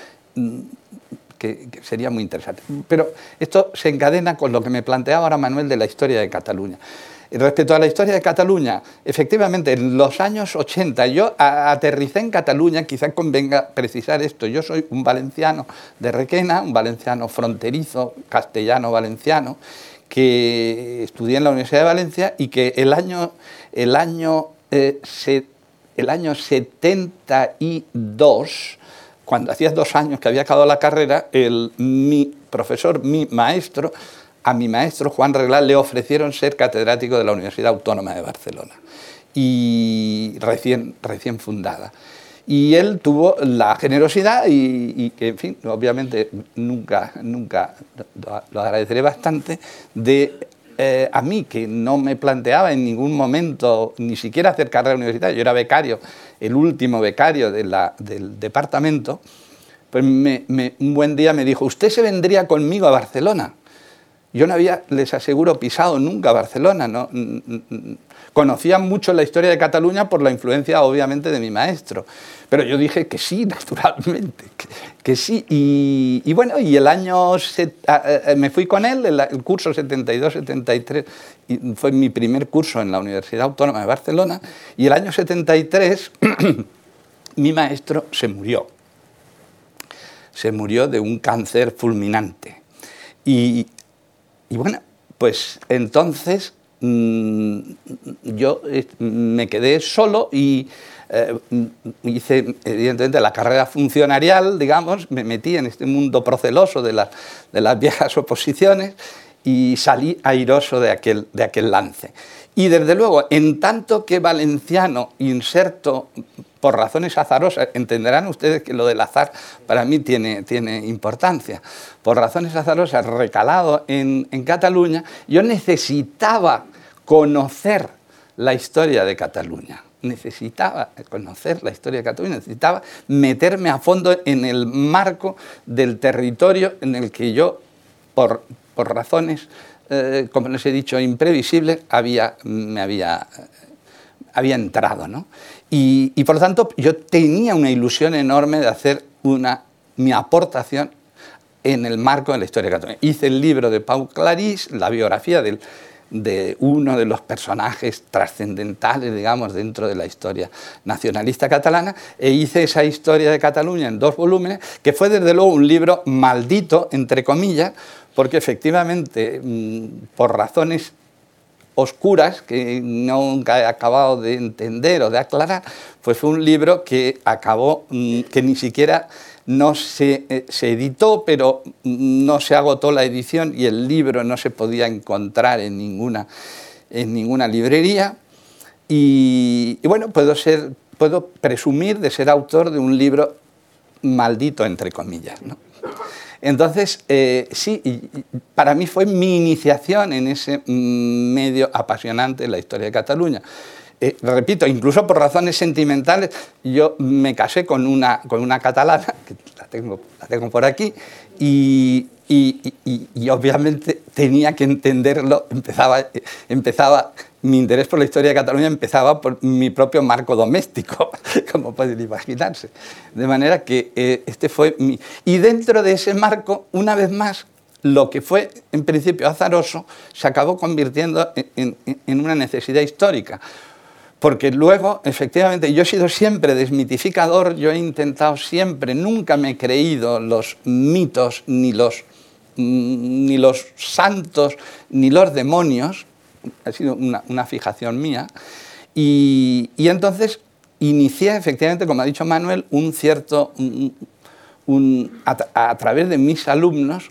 sería muy interesante. Pero esto se encadena con lo que me planteaba ahora Manuel de la historia de Cataluña. respecto a la historia de Cataluña, efectivamente, en los años 80 yo aterricé en Cataluña, quizás convenga precisar esto, yo soy un valenciano de Requena, un valenciano fronterizo, castellano-valenciano, que estudié en la Universidad de Valencia y que el año, el año, eh, el año 72, cuando hacía dos años que había acabado la carrera, mi profesor, mi maestro, a mi maestro Juan Reglal le ofrecieron ser catedrático de la Universidad Autónoma de Barcelona, y recién, recién fundada. Y él tuvo la generosidad y, en fin, obviamente nunca, nunca lo agradeceré bastante, de eh, a mí, que no me planteaba en ningún momento ni siquiera hacer carrera universitaria, yo era becario, el último becario del departamento, pues un buen día me dijo, usted se vendría conmigo a Barcelona. Yo no había, les aseguro, pisado nunca Barcelona. ¿no? Conocía mucho la historia de Cataluña por la influencia, obviamente, de mi maestro. Pero yo dije que sí, naturalmente, que, sí. Y, bueno, y el año, me fui con él, el, el curso 72-73, fue mi primer curso en la Universidad Autónoma de Barcelona, y el año 73 mi maestro se murió. Se murió de un cáncer fulminante. Y, y bueno, pues entonces mm, yo eh, me quedé solo y eh, hice evidentemente la carrera funcionarial, digamos, me metí en este mundo proceloso de, de las viejas oposiciones y salí airoso de aquel, de aquel lance. Y desde luego, en tanto que valenciano inserto por razones azarosas, entenderán ustedes que lo del azar para mí tiene, tiene importancia, por razones azarosas, recalado en, en Cataluña, yo necesitaba conocer la historia de Cataluña necesitaba conocer la historia de Cataluña, necesitaba meterme a fondo en el marco del territorio en el que yo, por, por razones eh, como les he dicho, imprevisible, había, me había, había entrado. ¿no? Y, por lo tanto yo tenía una ilusión enorme de hacer una, mi aportación en el marco de la historia católica. Hice el libro de Pau Clarís, la biografía de uno de los personajes trascendentales, digamos, dentro de la historia nacionalista catalana, e hice esa historia de Cataluña en dos volúmenes, que fue desde luego un libro maldito, entre comillas, porque efectivamente, mm, por razones oscuras que nunca he acabado de entender o de aclarar, pues fue un libro que acabó, mm, que ni siquiera no se, eh, se, editó, pero no se agotó la edición y el libro no se podía encontrar en ninguna, en ninguna librería. Y, y bueno, puedo, ser, puedo presumir de ser autor de un libro maldito, entre comillas. ¿no? Entonces, eh, sí, para mí fue mi iniciación en ese medio apasionante de la historia de Cataluña. Eh, repito, incluso por razones sentimentales, yo me casé con una, con una catalana, que la tengo, la tengo por aquí, y, y, y, obviamente tenía que entenderlo, empezaba, empezaba, mi interés por la historia de Cataluña empezaba por mi propio marco doméstico, como pueden imaginarse. De manera que eh, este fue mi... Y dentro de ese marco, una vez más, lo que fue en principio azaroso se acabó convirtiendo en, en, una necesidad histórica. Porque luego, efectivamente, yo he sido siempre desmitificador, yo he intentado siempre, nunca me he creído los mitos ni los Mm, ni los santos ni los demonios, ha sido una, fijación mía, y, entonces inicié efectivamente, como ha dicho Manuel, un cierto, a, través de mis alumnos,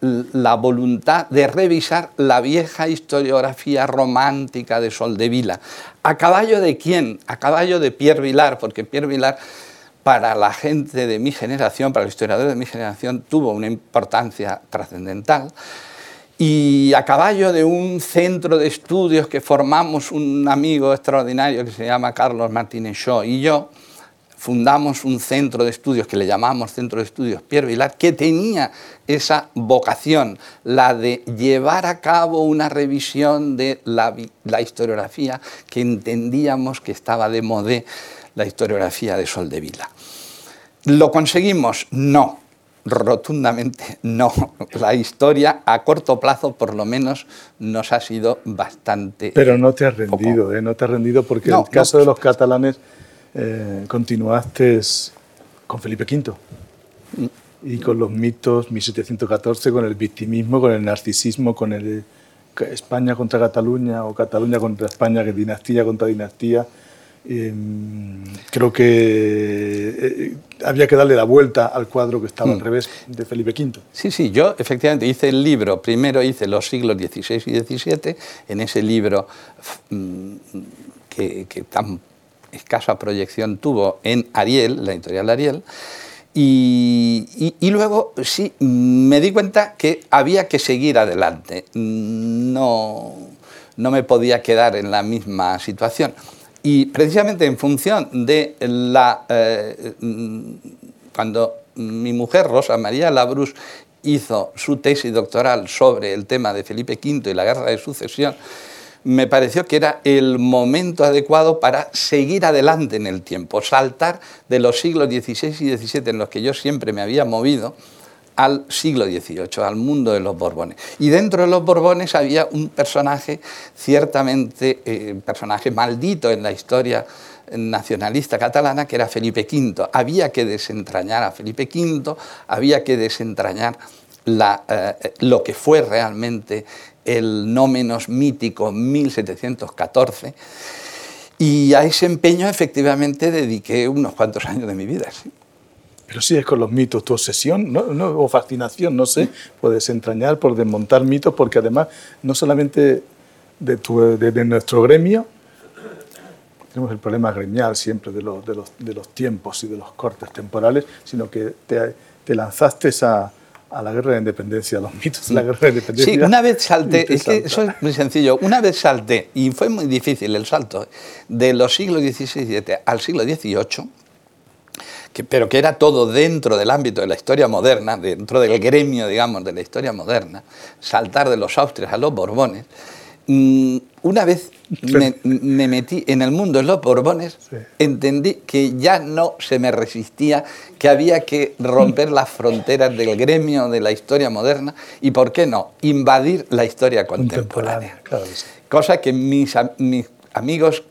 la voluntad de revisar la vieja historiografía romántica de Soldevila. ¿A caballo de quién? A caballo de Pierre Vilar, porque Pierre Vilar para la gente de mi generación, para los historiadores de mi generación, tuvo una importancia trascendental. Y a caballo de un centro de estudios que formamos un amigo extraordinario que se llama Carlos Martínez Shaw y yo, fundamos un centro de estudios que le llamamos Centro de Estudios Pierre Vilar, que tenía esa vocación, la de llevar a cabo una revisión de la, historiografía que entendíamos que estaba de modé la historiografía de Soldevila. ¿Lo conseguimos? No. Rotundamente no. La historia a corto plazo por lo menos nos ha sido bastante... Pero no te has rendido, ¿eh? no te has rendido porque en el caso de los catalanes eh, continuaste con Felipe V mm. y con los mitos 1714, con el victimismo, con el narcisismo, con el España contra Cataluña o Cataluña contra España, que dinastía contra dinastía. Em, creo que eh, había que darle la vuelta al cuadro que estaba al mm. revés de Felipe V. Sí, sí, yo efectivamente hice el libro, primero hice los siglos XVI y XVII, en ese libro mm, que, que tan escasa proyección tuvo en Ariel, la editorial Ariel, y, luego sí, me di cuenta que había que seguir adelante, no, no me podía quedar en la misma situación. Y precisamente en función de la... Eh, cuando mi mujer, Rosa María Labrus, hizo su tesis doctoral sobre el tema de Felipe V y la guerra de sucesión, me pareció que era el momento adecuado para seguir adelante en el tiempo, saltar de los siglos XVI y XVII en los que yo siempre me había movido al siglo XVIII, al mundo de los Borbones. Y dentro de los Borbones había un personaje, ciertamente eh, personaje maldito en la historia nacionalista catalana, que era Felipe V. Había que desentrañar a Felipe V, había que desentrañar eh, lo que fue realmente el no menos mítico 1714. Y a ese empeño efectivamente dediqué unos cuantos años de mi vida. Pero es con los mitos, tu obsesión ¿no? o fascinación, no sé, puedes entrañar por desmontar mitos, porque además no solamente de, tu, de, nuestro gremio, tenemos el problema gremial siempre de los, de, los, de los, tiempos y de los cortes temporales, sino que te, te lanzaste a, a la guerra de independencia, a los mitos de la guerra de independencia. Sí, una vez salté, es que eso es muy sencillo, una vez salté, y fue muy difícil el salto, de los siglos XVI y XVII al siglo XVIII, que, pero que era todo dentro del ámbito de la historia moderna, dentro del gremio, digamos, de la historia moderna, saltar de los Austrias a los Borbones, una vez me, metí en el mundo de los Borbones, entendí que ya no se me resistía, que había que romper las fronteras del gremio de la historia moderna y, ¿por qué no?, invadir la historia contemporánea. Cosa que mis, mis amigos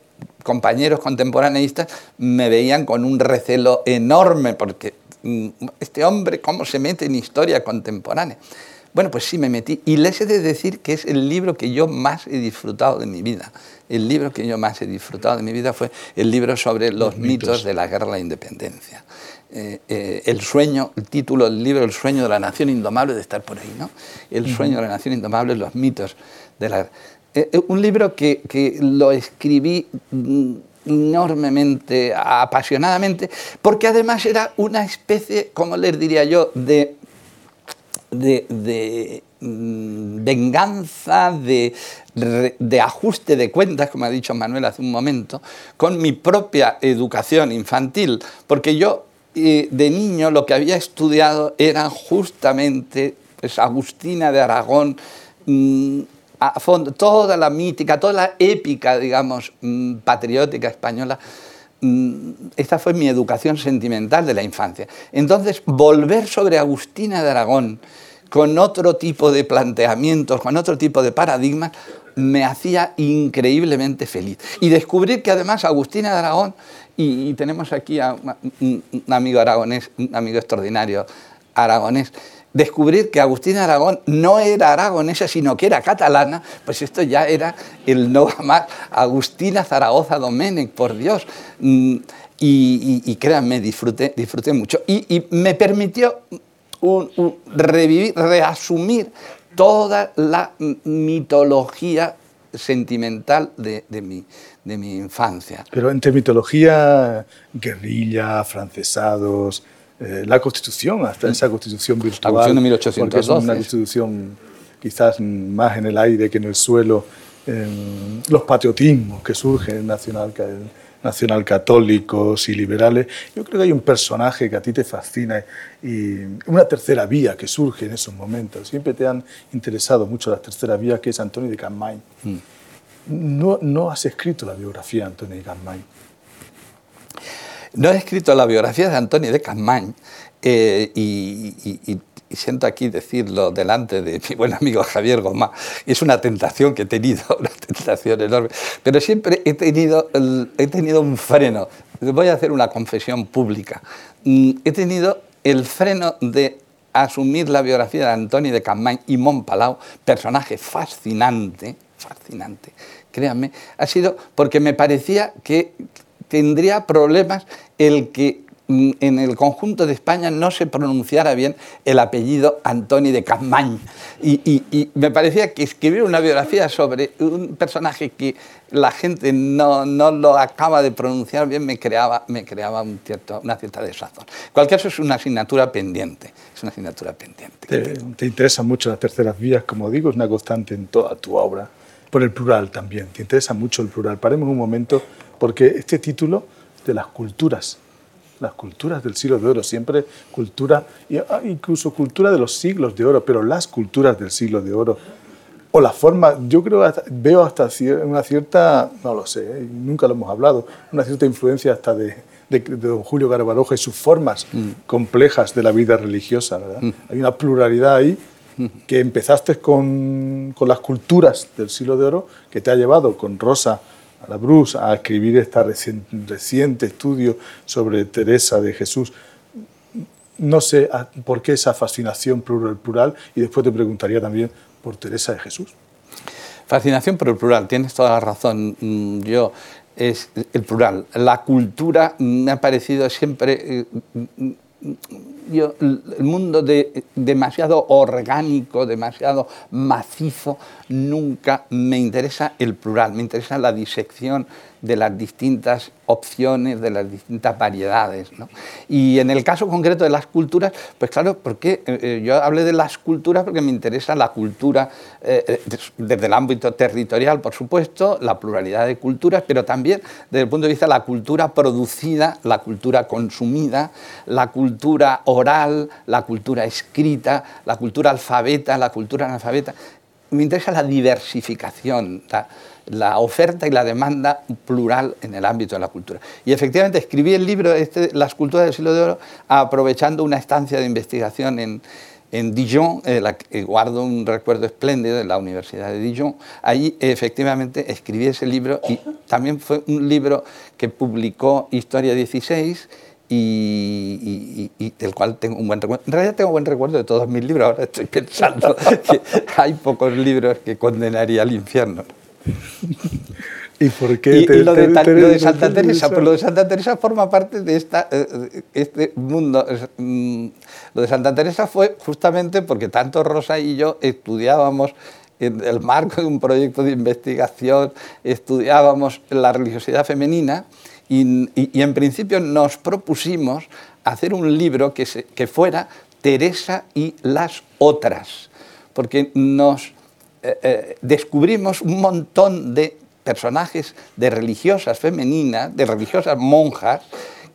compañeros contemporaneistas me veían con un recelo enorme porque mm, este hombre, ¿cómo se mete en historia contemporánea? Bueno, pues sí me metí y les he de decir que es el libro que yo más he disfrutado de mi vida. El libro que yo más he disfrutado de mi vida fue el libro sobre los, mitos. de la guerra de la independencia. Eh, eh, el sueño, el título del libro, El sueño de la nación indomable, de estar por ahí, ¿no? El sueño de la nación indomable, los mitos de la... Eh, un libro que, que lo escribí mm, enormemente, apasionadamente, porque además era una especie, como les diría yo, de de, mm, venganza, de, ajuste de cuentas, como ha dicho Manuel hace un momento, con mi propia educación infantil, porque yo eh, de niño lo que había estudiado era justamente pues, Agustina de Aragón, mm, a fondo, toda la mítica, toda la épica, digamos, mm, patriótica española esta fue mi educación sentimental de la infancia. Entonces, volver sobre Agustina de Aragón con otro tipo de planteamientos, con otro tipo de paradigmas, me hacía increíblemente feliz. Y descubrir que además Agustina de Aragón, y, tenemos aquí a un, amigo aragonés, un amigo extraordinario aragonés, descubrir que Agustina Aragón no era aragonesa, sino que era catalana, pues esto ya era el no más Agustina Zaragoza Domenech, por Dios. Mm, y, créanme, disfruté, disfruté mucho. Y, me permitió revivir, reasumir toda la mitología sentimental de, mi, de mi infancia. Pero entre mitología, guerrilla, francesados, eh, la Constitución, hasta esa Constitución virtual. La Constitución de 1812. es una Constitución quizás más en el aire que en el suelo. los patriotismos que surgen nacional, nacional católicos y liberales. Yo creo que hay un personaje que a ti te fascina y una tercera vía que surge en esos momentos. Siempre te han interesado mucho las terceras vías, que es Antonio de Capmany. Mm. No, no has escrito la biografía de Antonio de Capmany. No he escrito la biografía de Antonio de Campmany eh, y, siento aquí decirlo delante de mi buen amigo Javier Gomá. Es una tentación que he tenido, una tentación enorme, pero siempre he tenido, he tenido un freno. Voy a hacer una confesión pública. Mm, he tenido el freno de asumir la biografía de Antonio de Campmany y Montpalau, personaje fascinante, fascinante, créanme, ha sido porque me parecía que tendría problemas el que mm, en el conjunto de España no se pronunciara bien el apellido Antoni de Campmany. Y, me parecía que escribir una biografía sobre un personaje que la gente no, no lo acaba de pronunciar bien me creaba, me creaba un cierto, una cierta desazón. En cualquier caso, es una asignatura pendiente. Es una asignatura pendiente. Te, te interesan mucho las terceras vías, como digo, es una constante en toda tu obra. Por el plural también, te interesa mucho el plural. Paremos un momento, porque este título de las culturas, las culturas del siglo de oro, siempre cultura, ah, incluso cultura de los siglos de oro, pero las culturas del siglo de oro, o la forma, yo creo, veo hasta una cierta, no lo sé, ¿eh? nunca lo hemos hablado, una cierta influencia hasta de, de, don Julio Garbaroja y sus formas mm. complejas de la vida religiosa, ¿verdad? Mm. Hay una pluralidad ahí que empezaste con, con, las culturas del siglo de oro, que te ha llevado con Rosa la Bruce a escribir este reciente, estudio sobre Teresa de Jesús. No sé por qué esa fascinación plural, plural y después te preguntaría también por Teresa de Jesús. Fascinación por el plural, tienes toda la razón. Mm, yo es el plural. La cultura me ha parecido siempre eh, yo, el mundo de, demasiado orgánico, demasiado macizo, nunca me interesa el plural, me interesa la disección de las distintas opciones, de las distintas variedades. Y en el caso concreto de las culturas, pues claro, porque eh, eh, yo hablé de las culturas porque me interesa la cultura eh, desde el ámbito territorial, por supuesto, la pluralidad de culturas, pero también desde el punto de vista de la cultura producida, la cultura consumida, la cultura oral, la cultura escrita, la cultura alfabeta, la cultura analfabeta. Me interesa la diversificación la oferta y la demanda plural en el ámbito de la cultura. Y efectivamente escribí el libro este, Las culturas del siglo de oro aprovechando una estancia de investigación en, en Dijon, eh, la, guardo un recuerdo espléndido de la Universidad de Dijon. Ahí efectivamente escribí ese libro y también fue un libro que publicó Historia 16 y, del cual tengo un buen recuerdo. En realidad tengo buen recuerdo de todos mis libros, ahora estoy pensando que hay pocos libros que condenaría al infierno. ¿Y por qué? Y, lo, de, Santa Teresa, pues lo de Santa Teresa forma parte de esta, eh, este mundo. Mm, lo de Santa Teresa fue justamente porque tanto Rosa y yo estudiábamos en el marco de un proyecto de investigación, estudiábamos la religiosidad femenina y, en principio nos propusimos hacer un libro que, fuera Teresa y las otras, porque nos eh, eh, descubrimos un montón de personajes de religiosas femeninas, de religiosas monjas,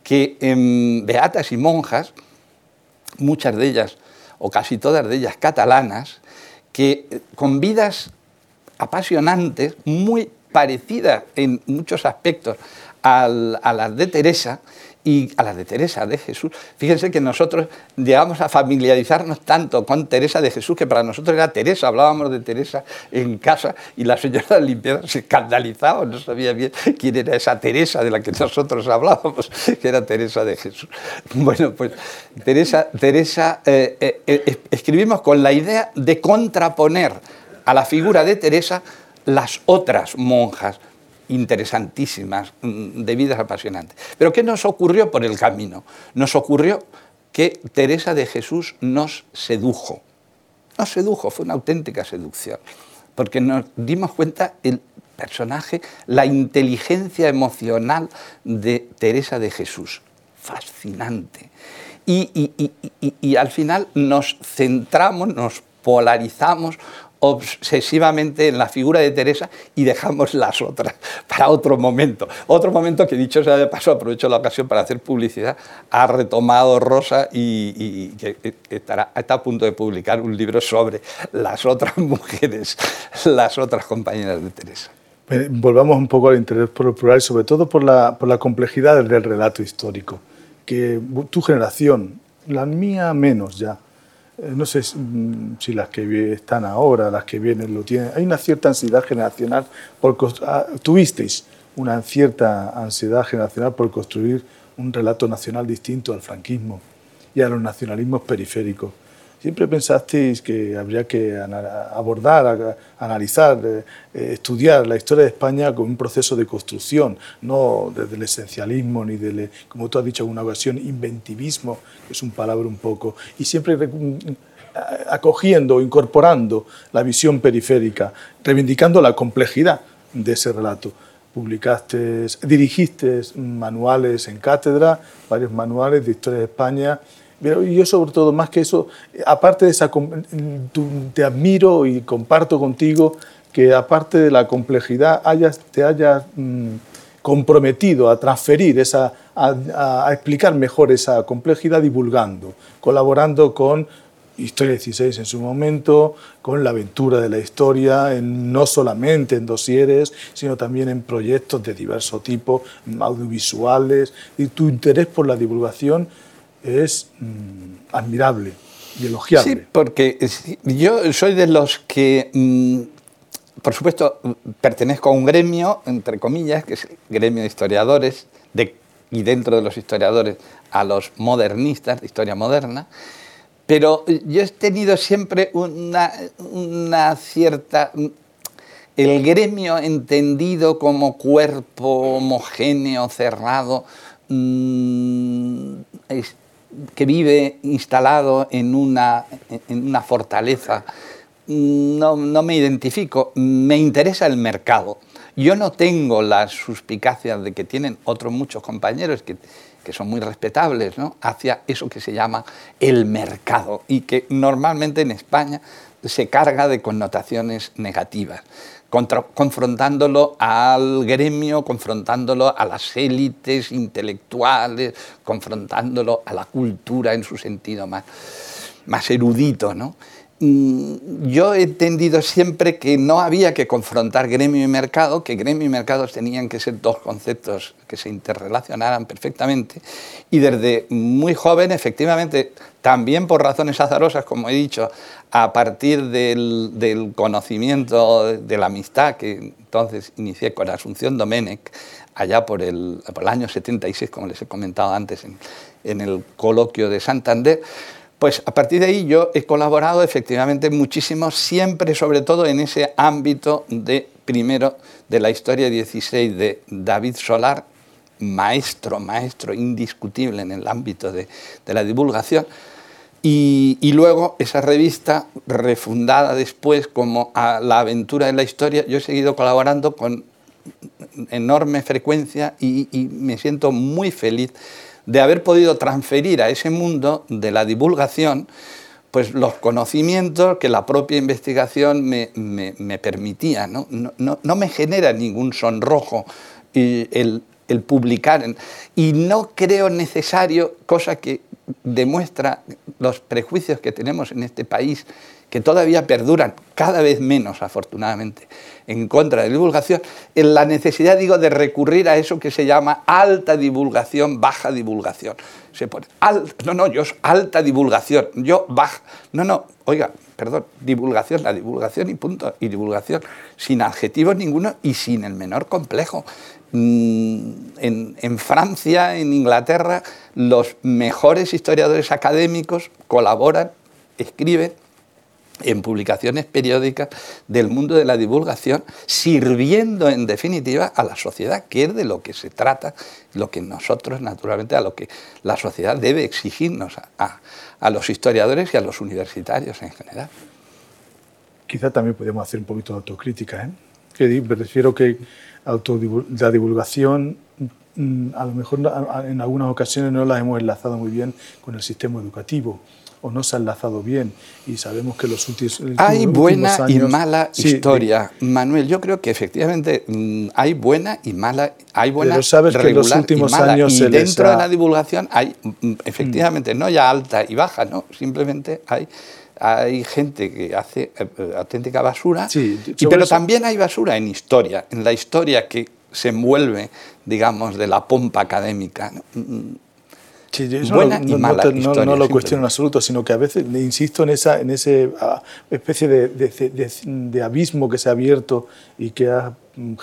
que em, beatas y monjas, muchas de ellas, o casi todas de ellas catalanas, que eh, con vidas apasionantes, muy parecidas en muchos aspectos a las de Teresa, y a las de Teresa de Jesús. Fíjense que nosotros llegamos a familiarizarnos tanto con Teresa de Jesús que para nosotros era Teresa, hablábamos de Teresa en casa y la señora limpieza se escandalizaba, no sabía bien quién era esa Teresa de la que nosotros hablábamos, que era Teresa de Jesús. Bueno, pues Teresa, Teresa eh, eh, eh, escribimos con la idea de contraponer a la figura de Teresa las otras monjas, interesantísimas, mm, de vidas apasionantes. Pero ¿qué nos ocurrió por el camino? Nos ocurrió que Teresa de Jesús nos sedujo. Nos sedujo, fue una auténtica seducción, porque nos dimos cuenta el personaje, la inteligencia emocional de Teresa de Jesús. Fascinante. Y, y al final nos centramos, nos polarizamos obsesivamente en la figura de Teresa y dejamos las otras para otro momento. Otro momento que dicho sea de paso, aprovecho la ocasión para hacer publicidad, ha retomado Rosa y, estará, está a punto de publicar un libro sobre las otras mujeres, las otras compañeras de Teresa. volvamos un poco al interés por lo plural y sobre todo por la, por la complejidad del relato histórico, que tu generación, la mía menos ya, eh, no sé mm, si las que están ahora, las que vienen lo tienen, hay una cierta ansiedad generacional, por, ah, tuvisteis una cierta ansiedad generacional por construir un relato nacional distinto al franquismo y a los nacionalismos periféricos. Siempre pensasteis que habría que abordar, analizar, eh, estudiar la historia de España como un proceso de construcción, no desde el esencialismo ni del, como tú has dicho en una ocasión, inventivismo, que es un palabra un poco, y siempre acogiendo, incorporando la visión periférica, reivindicando la complejidad de ese relato. Publicaste, dirigiste manuales en cátedra, varios manuales de historia de España pero yo sobre todo, más que eso, aparte de esa, te admiro y comparto contigo que aparte de la complejidad te hayas mm, comprometido a transferir esa, a, explicar mejor esa complejidad divulgando, colaborando con Historia 16 en su momento, con la aventura de la historia, en, no solamente en dosieres, sino también en proyectos de diverso tipo, audiovisuales, y tu interés por la divulgación es mm, admirable y elogiable. Sí, porque yo soy de los que, mm, por supuesto, pertenezco a un gremio, entre comillas, que es el gremio de historiadores, de, y dentro de los historiadores a los modernistas de historia moderna, pero yo he tenido siempre una, una cierta el gremio entendido como cuerpo homogéneo, cerrado, mm, que vive instalado en una, en una fortaleza, no, no, me identifico, me interesa el mercado. Yo no tengo las suspicacias de que tienen otros muchos compañeros que, que son muy respetables ¿no? hacia eso que se llama el mercado y que normalmente en España se carga de connotaciones negativas confrontándolo al gremio, confrontándolo a las élites intelectuales, confrontándolo a la cultura en su sentido más, más erudito. ¿no? Mm, yo he entendido siempre que no había que confrontar gremio y mercado, que gremio y mercado tenían que ser dos conceptos que se interrelacionaran perfectamente. Y desde muy joven, efectivamente, también por razones azarosas, como he dicho, a partir del, conocimiento de la amistad que entonces inicié con Asunción Domenech, allá por el, año 76, como les he comentado antes en, en el coloquio de Santander, pues a partir de ahí yo he colaborado efectivamente muchísimo, siempre sobre todo en ese ámbito de, primero, de la historia 16 de David Solar, maestro, maestro indiscutible en el ámbito de, de la divulgación, y, luego esa revista, refundada después como a La aventura de la historia, yo he seguido colaborando con enorme frecuencia y, me siento muy feliz de haber podido transferir a ese mundo de la divulgación pues los conocimientos que la propia investigación me, permitía. ¿no? Me genera ningún sonrojo el publicar. Y no creo necesario, cosa que demuestra los prejuicios que tenemos en este país, que todavía perduran cada vez menos, afortunadamente, en contra de la divulgación, en la necesidad, digo, de recurrir a eso que se llama alta divulgación, baja divulgación. Se pone, no, no, yo alta divulgación, yo baja, no, no, oiga, perdón, divulgación, la divulgación y punto, y divulgación sin adjetivos ninguno y sin el menor complejo. Mm, en, Francia, en Inglaterra, los mejores historiadores académicos colaboran, escriben en publicaciones periódicas del mundo de la divulgación, sirviendo en definitiva a la sociedad, que es de lo que se trata, lo que nosotros, naturalmente, a lo que la sociedad debe exigirnos a, a los historiadores y a los universitarios en general. Quizá también podemos hacer un poquito de autocrítica, ¿eh? que me refiero que la divulgación mm, a lo mejor en algunas ocasiones no la hemos enlazado muy bien con el sistema educativo o no se ha enlazado bien y sabemos que los últimos hay buena y mala historia Manuel. Yo creo que efectivamente mm, hay buena y mala hay buena pero sabes que los últimos años y dentro de la divulgación hay mm, efectivamente no ya alta y baja no simplemente hay hay gente que hace eh, auténtica basura, pero también hay basura en historia, en la historia que se envuelve, digamos, de la pompa académica. Sí, buena no, y mala no, no, lo cuestiono en absoluto, sino que a veces insisto en esa en ese, ah, especie de, de, de, abismo que se ha abierto y que ha mm,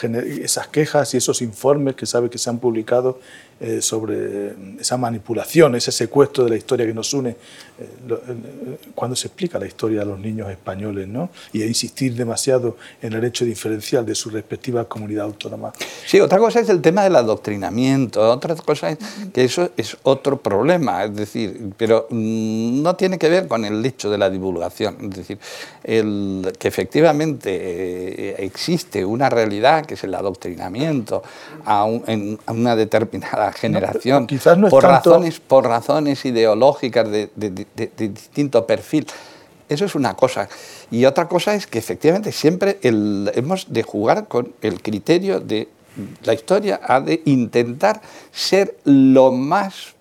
esas quejas y esos informes que sabe que se han publicado eh, sobre esa manipulación, ese secuestro de la historia que nos une, eh, eh, cuando se explica la historia a los niños españoles, ¿no? y a insistir demasiado en el hecho diferencial de su respectiva comunidad autónoma. Sí, otra cosa es el tema del adoctrinamiento, otra cosa es que eso es otro problema, es decir, pero mm, no tiene que ver con el hecho de la divulgación, es decir, que efectivamente existe una realidad que es el adoctrinamiento en, a una determinada generación, por, razones, por razones ideológicas de, distinto perfil. Eso es una cosa. Y otra cosa es que efectivamente siempre hemos de jugar con el criterio de la historia, ha de intentar ser lo más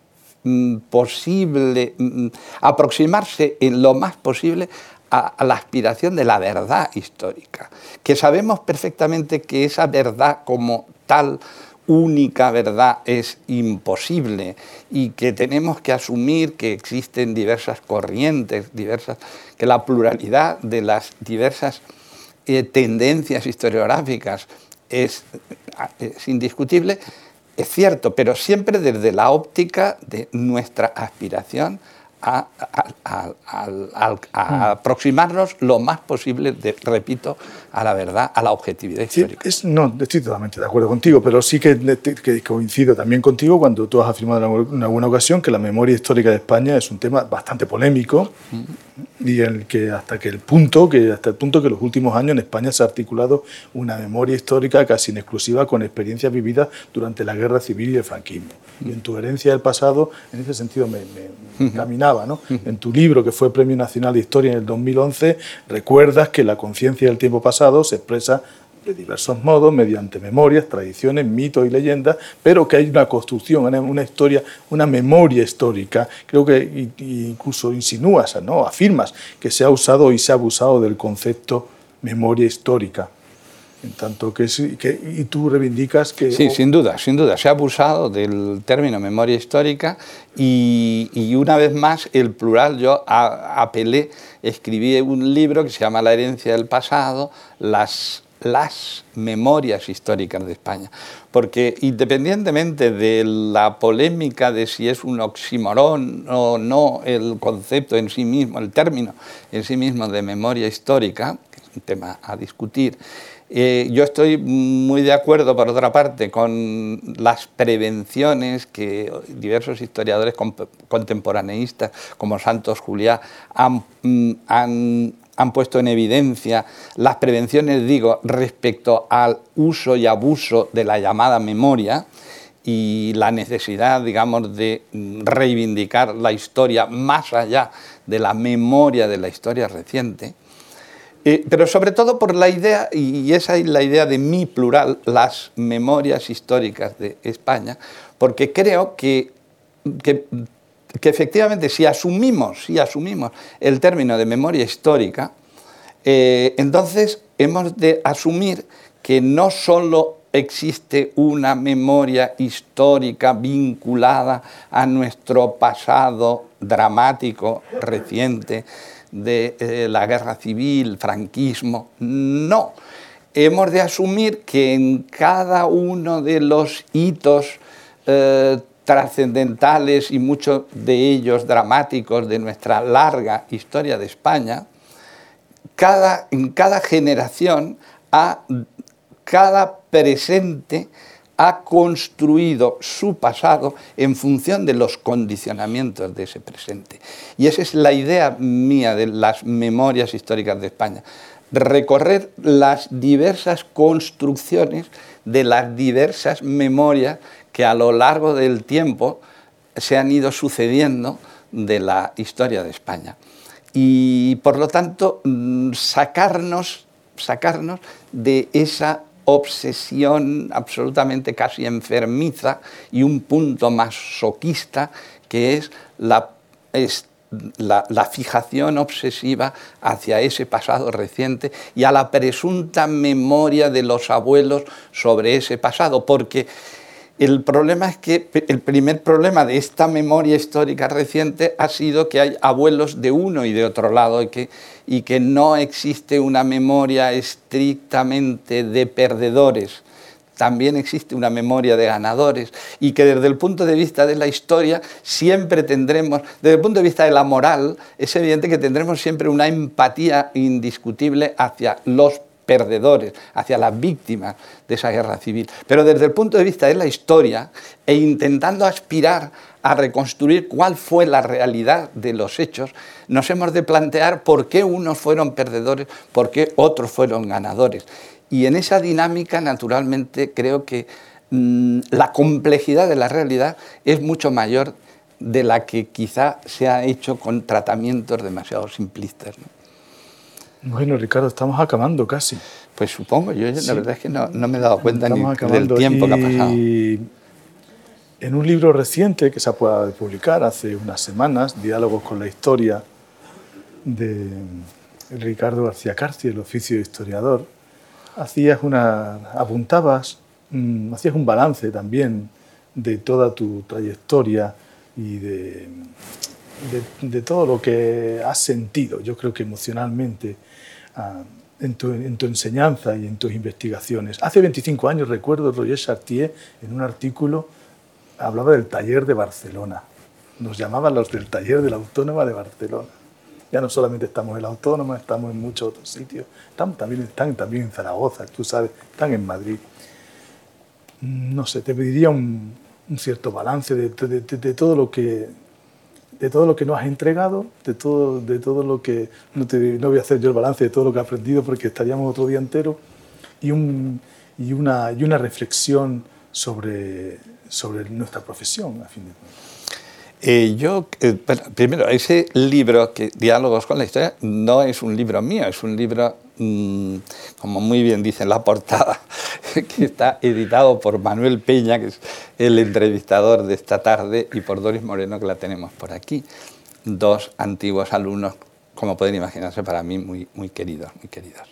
mm, posible, mm, aproximarse en lo más posible a, la aspiración de la verdad histórica, que sabemos perfectamente que esa verdad como tal única verdad es imposible y que tenemos que asumir que existen diversas corrientes, diversas, que la pluralidad de las diversas eh, tendencias historiográficas es, es indiscutible, es cierto, pero siempre desde la óptica de nuestra aspiración a, hmm. aproximarnos lo más posible, repito, a la verdad, a la objetividad histórica. no, estoy totalmente de acuerdo contigo, pero sí que, coincido también contigo cuando tú has afirmado en alguna ocasión que la memoria histórica de España es un tema bastante polémico hmm. y en el que hasta que el punto que hasta el punto que en los últimos años en España se ha articulado una memoria histórica casi en exclusiva con experiencias vividas durante la guerra civil y el franquismo. Y en tu herencia del pasado, en ese sentido me, me, caminaba. ¿no? En tu libro, que fue Premio Nacional de Historia en el 2011, recuerdas que la conciencia del tiempo pasado se expresa de diversos modos, mediante memorias, tradiciones, mitos y leyendas, pero que hay una construcción, una historia, una memoria histórica. Creo que incluso insinúas, ¿no? afirmas que se ha usado y se ha abusado del concepto memoria histórica tanto que, que, y tú reivindicas que... Sí, sin duda, sin duda. Se ha abusado del término memoria histórica y, y una vez más el plural, yo apelé, escribí un libro que se llama La herencia del pasado, las, las memorias históricas de España. Porque independientemente de la polémica de si es un oxímoron o no el concepto en sí mismo, el término en sí mismo de memoria histórica, que es un tema a discutir, eh, yo estoy muy de acuerdo, por otra parte, con las prevenciones que diversos historiadores contemporaneistas, como Santos Juliá, mm, han, han, puesto en evidencia. Las prevenciones, digo, respecto al uso y abuso de la llamada memoria y la necesidad, digamos, de mm, reivindicar la historia más allá de la memoria de la historia reciente pero sobre todo por la idea, y esa es la idea de mi plural, las memorias históricas de España, porque creo que, que, efectivamente si asumimos, si asumimos el término de memoria histórica, eh, entonces hemos de asumir que no solo existe una memoria histórica vinculada a nuestro pasado dramático reciente, de eh, la guerra civil, franquismo. No, hemos de asumir que en cada uno de los hitos eh, trascendentales y muchos de ellos dramáticos de nuestra larga historia de España, cada, en cada generación, a cada presente ha construido su pasado en función de los condicionamientos de ese presente. Y esa es la idea mía de las memorias históricas de España. Recorrer las diversas construcciones de las diversas memorias que a lo largo del tiempo se han ido sucediendo de la historia de España. Y por lo tanto, mm, sacarnos, sacarnos de esa obsesión absolutamente casi enfermiza y un punto más soquista que es la, la, fijación obsesiva hacia ese pasado reciente y a la presunta memoria de los abuelos sobre ese pasado, porque el problema es que el primer problema de esta memoria histórica reciente ha sido que hay abuelos de uno y de otro lado y que, no existe una memoria estrictamente de perdedores. También existe una memoria de ganadores y que desde el punto de vista de la historia siempre tendremos, desde el punto de vista de la moral, es evidente que tendremos siempre una empatía indiscutible hacia los hacia las víctimas de esa guerra civil. Pero desde el punto de vista de la historia e intentando aspirar a reconstruir cuál fue la realidad de los hechos, nos hemos de plantear por qué unos fueron perdedores, por qué otros fueron ganadores. Y en esa dinámica, naturalmente, creo que mm, la complejidad de la realidad es mucho mayor de la que quizá se ha hecho con tratamientos demasiado simplistas. Bueno, Ricardo, estamos acabando casi. Pues supongo, yo la verdad es que no, me he dado cuenta ni del tiempo que ha pasado. En un libro reciente que se ha podido publicar hace unas semanas, Diálogos con la Historia, de Ricardo García Carci, el oficio de historiador, hacías una, apuntabas, mm, hacías un balance también de toda tu trayectoria y de, de, todo lo que has sentido, yo creo que emocionalmente, en, tu, en, tu, enseñanza y en tus investigaciones. Hace 25 años recuerdo Roger Chartier en un artículo hablaba del taller de Barcelona. Nos llamaban los del taller de la Autónoma de Barcelona. Ya no solamente estamos en la Autónoma, estamos en muchos otros sitios. Estamos también, están también en Zaragoza, tú sabes, están en Madrid. No sé, te pediría un, un cierto balance de, de, de, todo lo que de todo lo que nos has entregado, de todo, de todo lo que... No, te, no voy a hacer yo el balance de todo lo que he aprendido porque estaríamos otro día entero, y, un, y, una, y una reflexión sobre, sobre nuestra profesión, a fin de cuentas. Eh, yo, eh, primero, ese libro, que, Diálogos con la Historia, no es un libro mío, es un libro, mm, como muy bien dice la portada, que está editado por Manuel Peña, que es el entrevistador de esta tarde, y por Doris Moreno, que la tenemos por aquí. Dos antiguos alumnos, como pueden imaginarse, para mí muy, muy queridos, muy queridos.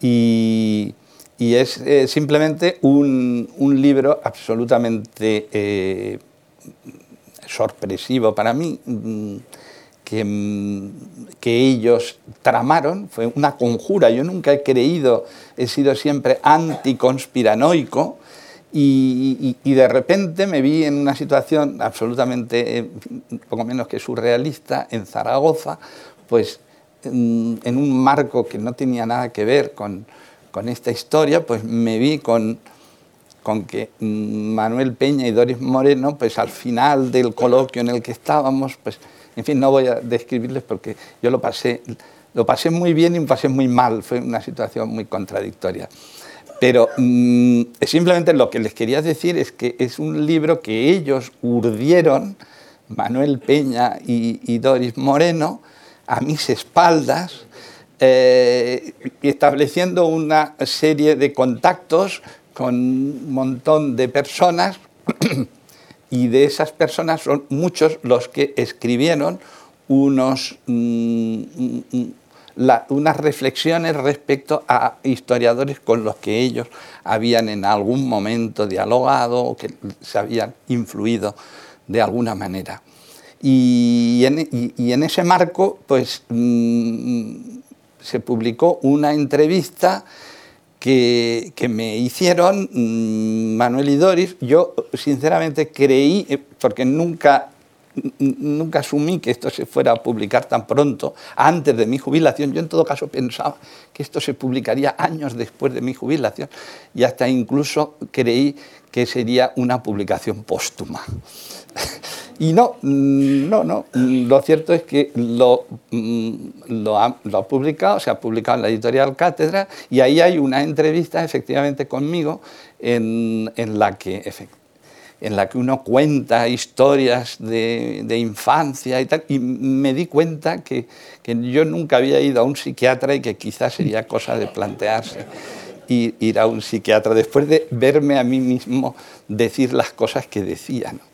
Y, y es eh, simplemente un, un, libro absolutamente sorpresivo para mí, mm, que, mm, que, ellos tramaron, fue una conjura. Yo nunca he creído, he sido siempre anticonspiranoico y, y, de repente me vi en una situación absolutamente, eh, poco menos que surrealista, en Zaragoza, pues mm, en un marco que no tenía nada que ver con, con esta historia, pues me vi con con que mm, Manuel Peña y Doris Moreno, pues al final del coloquio en el que estábamos, pues, en fin, no voy a describirles porque yo lo pasé, lo pasé muy bien y me pasé muy mal, fue una situación muy contradictoria. Pero mm, simplemente lo que les quería decir es que es un libro que ellos urdieron, Manuel Peña y, Doris Moreno, a mis espaldas, eh, estableciendo una serie de contactos con un montón de personas y de esas personas son muchos los que escribieron unos, mm, mm, unas reflexiones respecto a historiadores con los que ellos habían en algún momento dialogado o que se habían influido de alguna manera. Y en, ese marco pues, mm, se publicó una entrevista que, me hicieron mm, Manuel y Doris, yo sinceramente creí, eh, porque nunca, nunca asumí que esto se fuera a publicar tan pronto, antes de mi jubilación, yo en todo caso pensaba que esto se publicaría años después de mi jubilación. Y hasta incluso creí que sería una publicación póstuma. Y no, no, no. Lo cierto es que lo, lo, ha, publicado, se ha publicado en la editorial Cátedra y ahí hay una entrevista efectivamente conmigo en, la que uno cuenta historias de, infancia y tal, y me di cuenta que, yo nunca había ido a un psiquiatra y que quizás sería cosa de plantearse ir a un psiquiatra después de verme a mí mismo decir las cosas que decía. ¿no?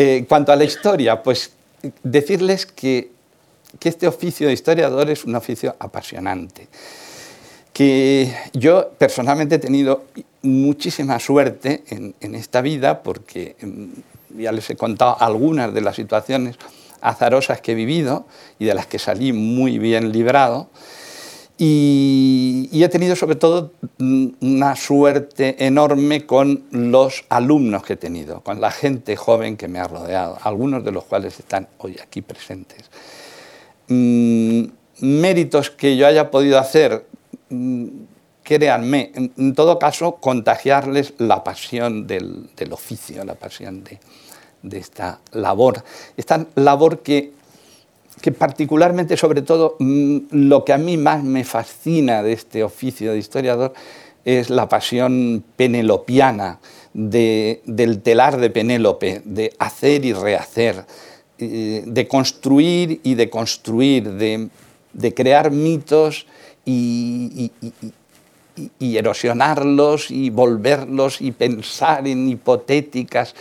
Eh, cuanto a la historia, pues decirles que que este oficio de historiador es un oficio apasionante, que yo personalmente he tenido muchísima suerte en, en esta vida porque mm, ya les he contado algunas de las situaciones azarosas que he vivido y de las que salí muy bien librado. Y, he tenido sobre todo una suerte enorme con los alumnos que he tenido, con la gente joven que me ha rodeado, algunos de los cuales están hoy aquí presentes. Mm, méritos que yo haya podido hacer, mm, créanme, en, todo caso, contagiarles la pasión del, oficio, la pasión de esta labor, esta labor que que particularmente, sobre todo, mm, lo que a mí más me fascina de este oficio de historiador es la pasión penelopiana del telar de Penélope, de hacer y rehacer, eh, de construir y de construir, de, crear mitos y, erosionarlos y volverlos y pensar en hipotéticas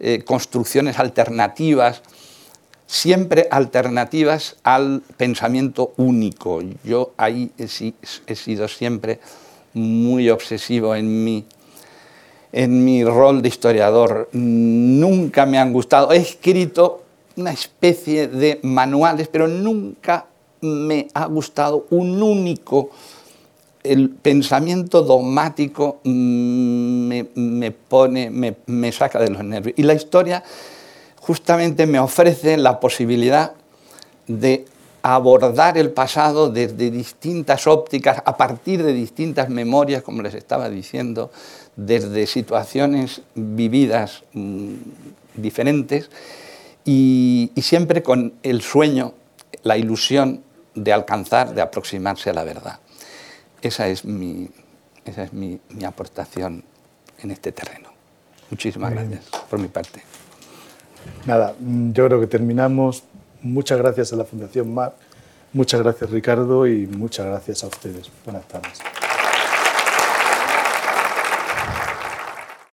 eh, construcciones alternativas siempre alternativas al pensamiento único. Yo ahí he, sido siempre muy obsesivo en mi, en mi rol de historiador. Nunca me han gustado. He escrito una especie de manuales, pero nunca me ha gustado un único. El pensamiento dogmático me, me pone, me, me saca de los nervios. Y la historia justamente me ofrece la posibilidad de abordar el pasado desde distintas ópticas, a partir de distintas memorias, como les estaba diciendo, desde situaciones vividas mm, diferentes y, siempre con el sueño, la ilusión de alcanzar, de aproximarse a la verdad. Esa es mi, esa es mi, aportación en este terreno. Muchísimas gracias por mi parte. Nada, mm, yo creo que terminamos. Muchas gracias a la Fundación MAR, muchas gracias Ricardo y muchas gracias a ustedes. Buenas tardes.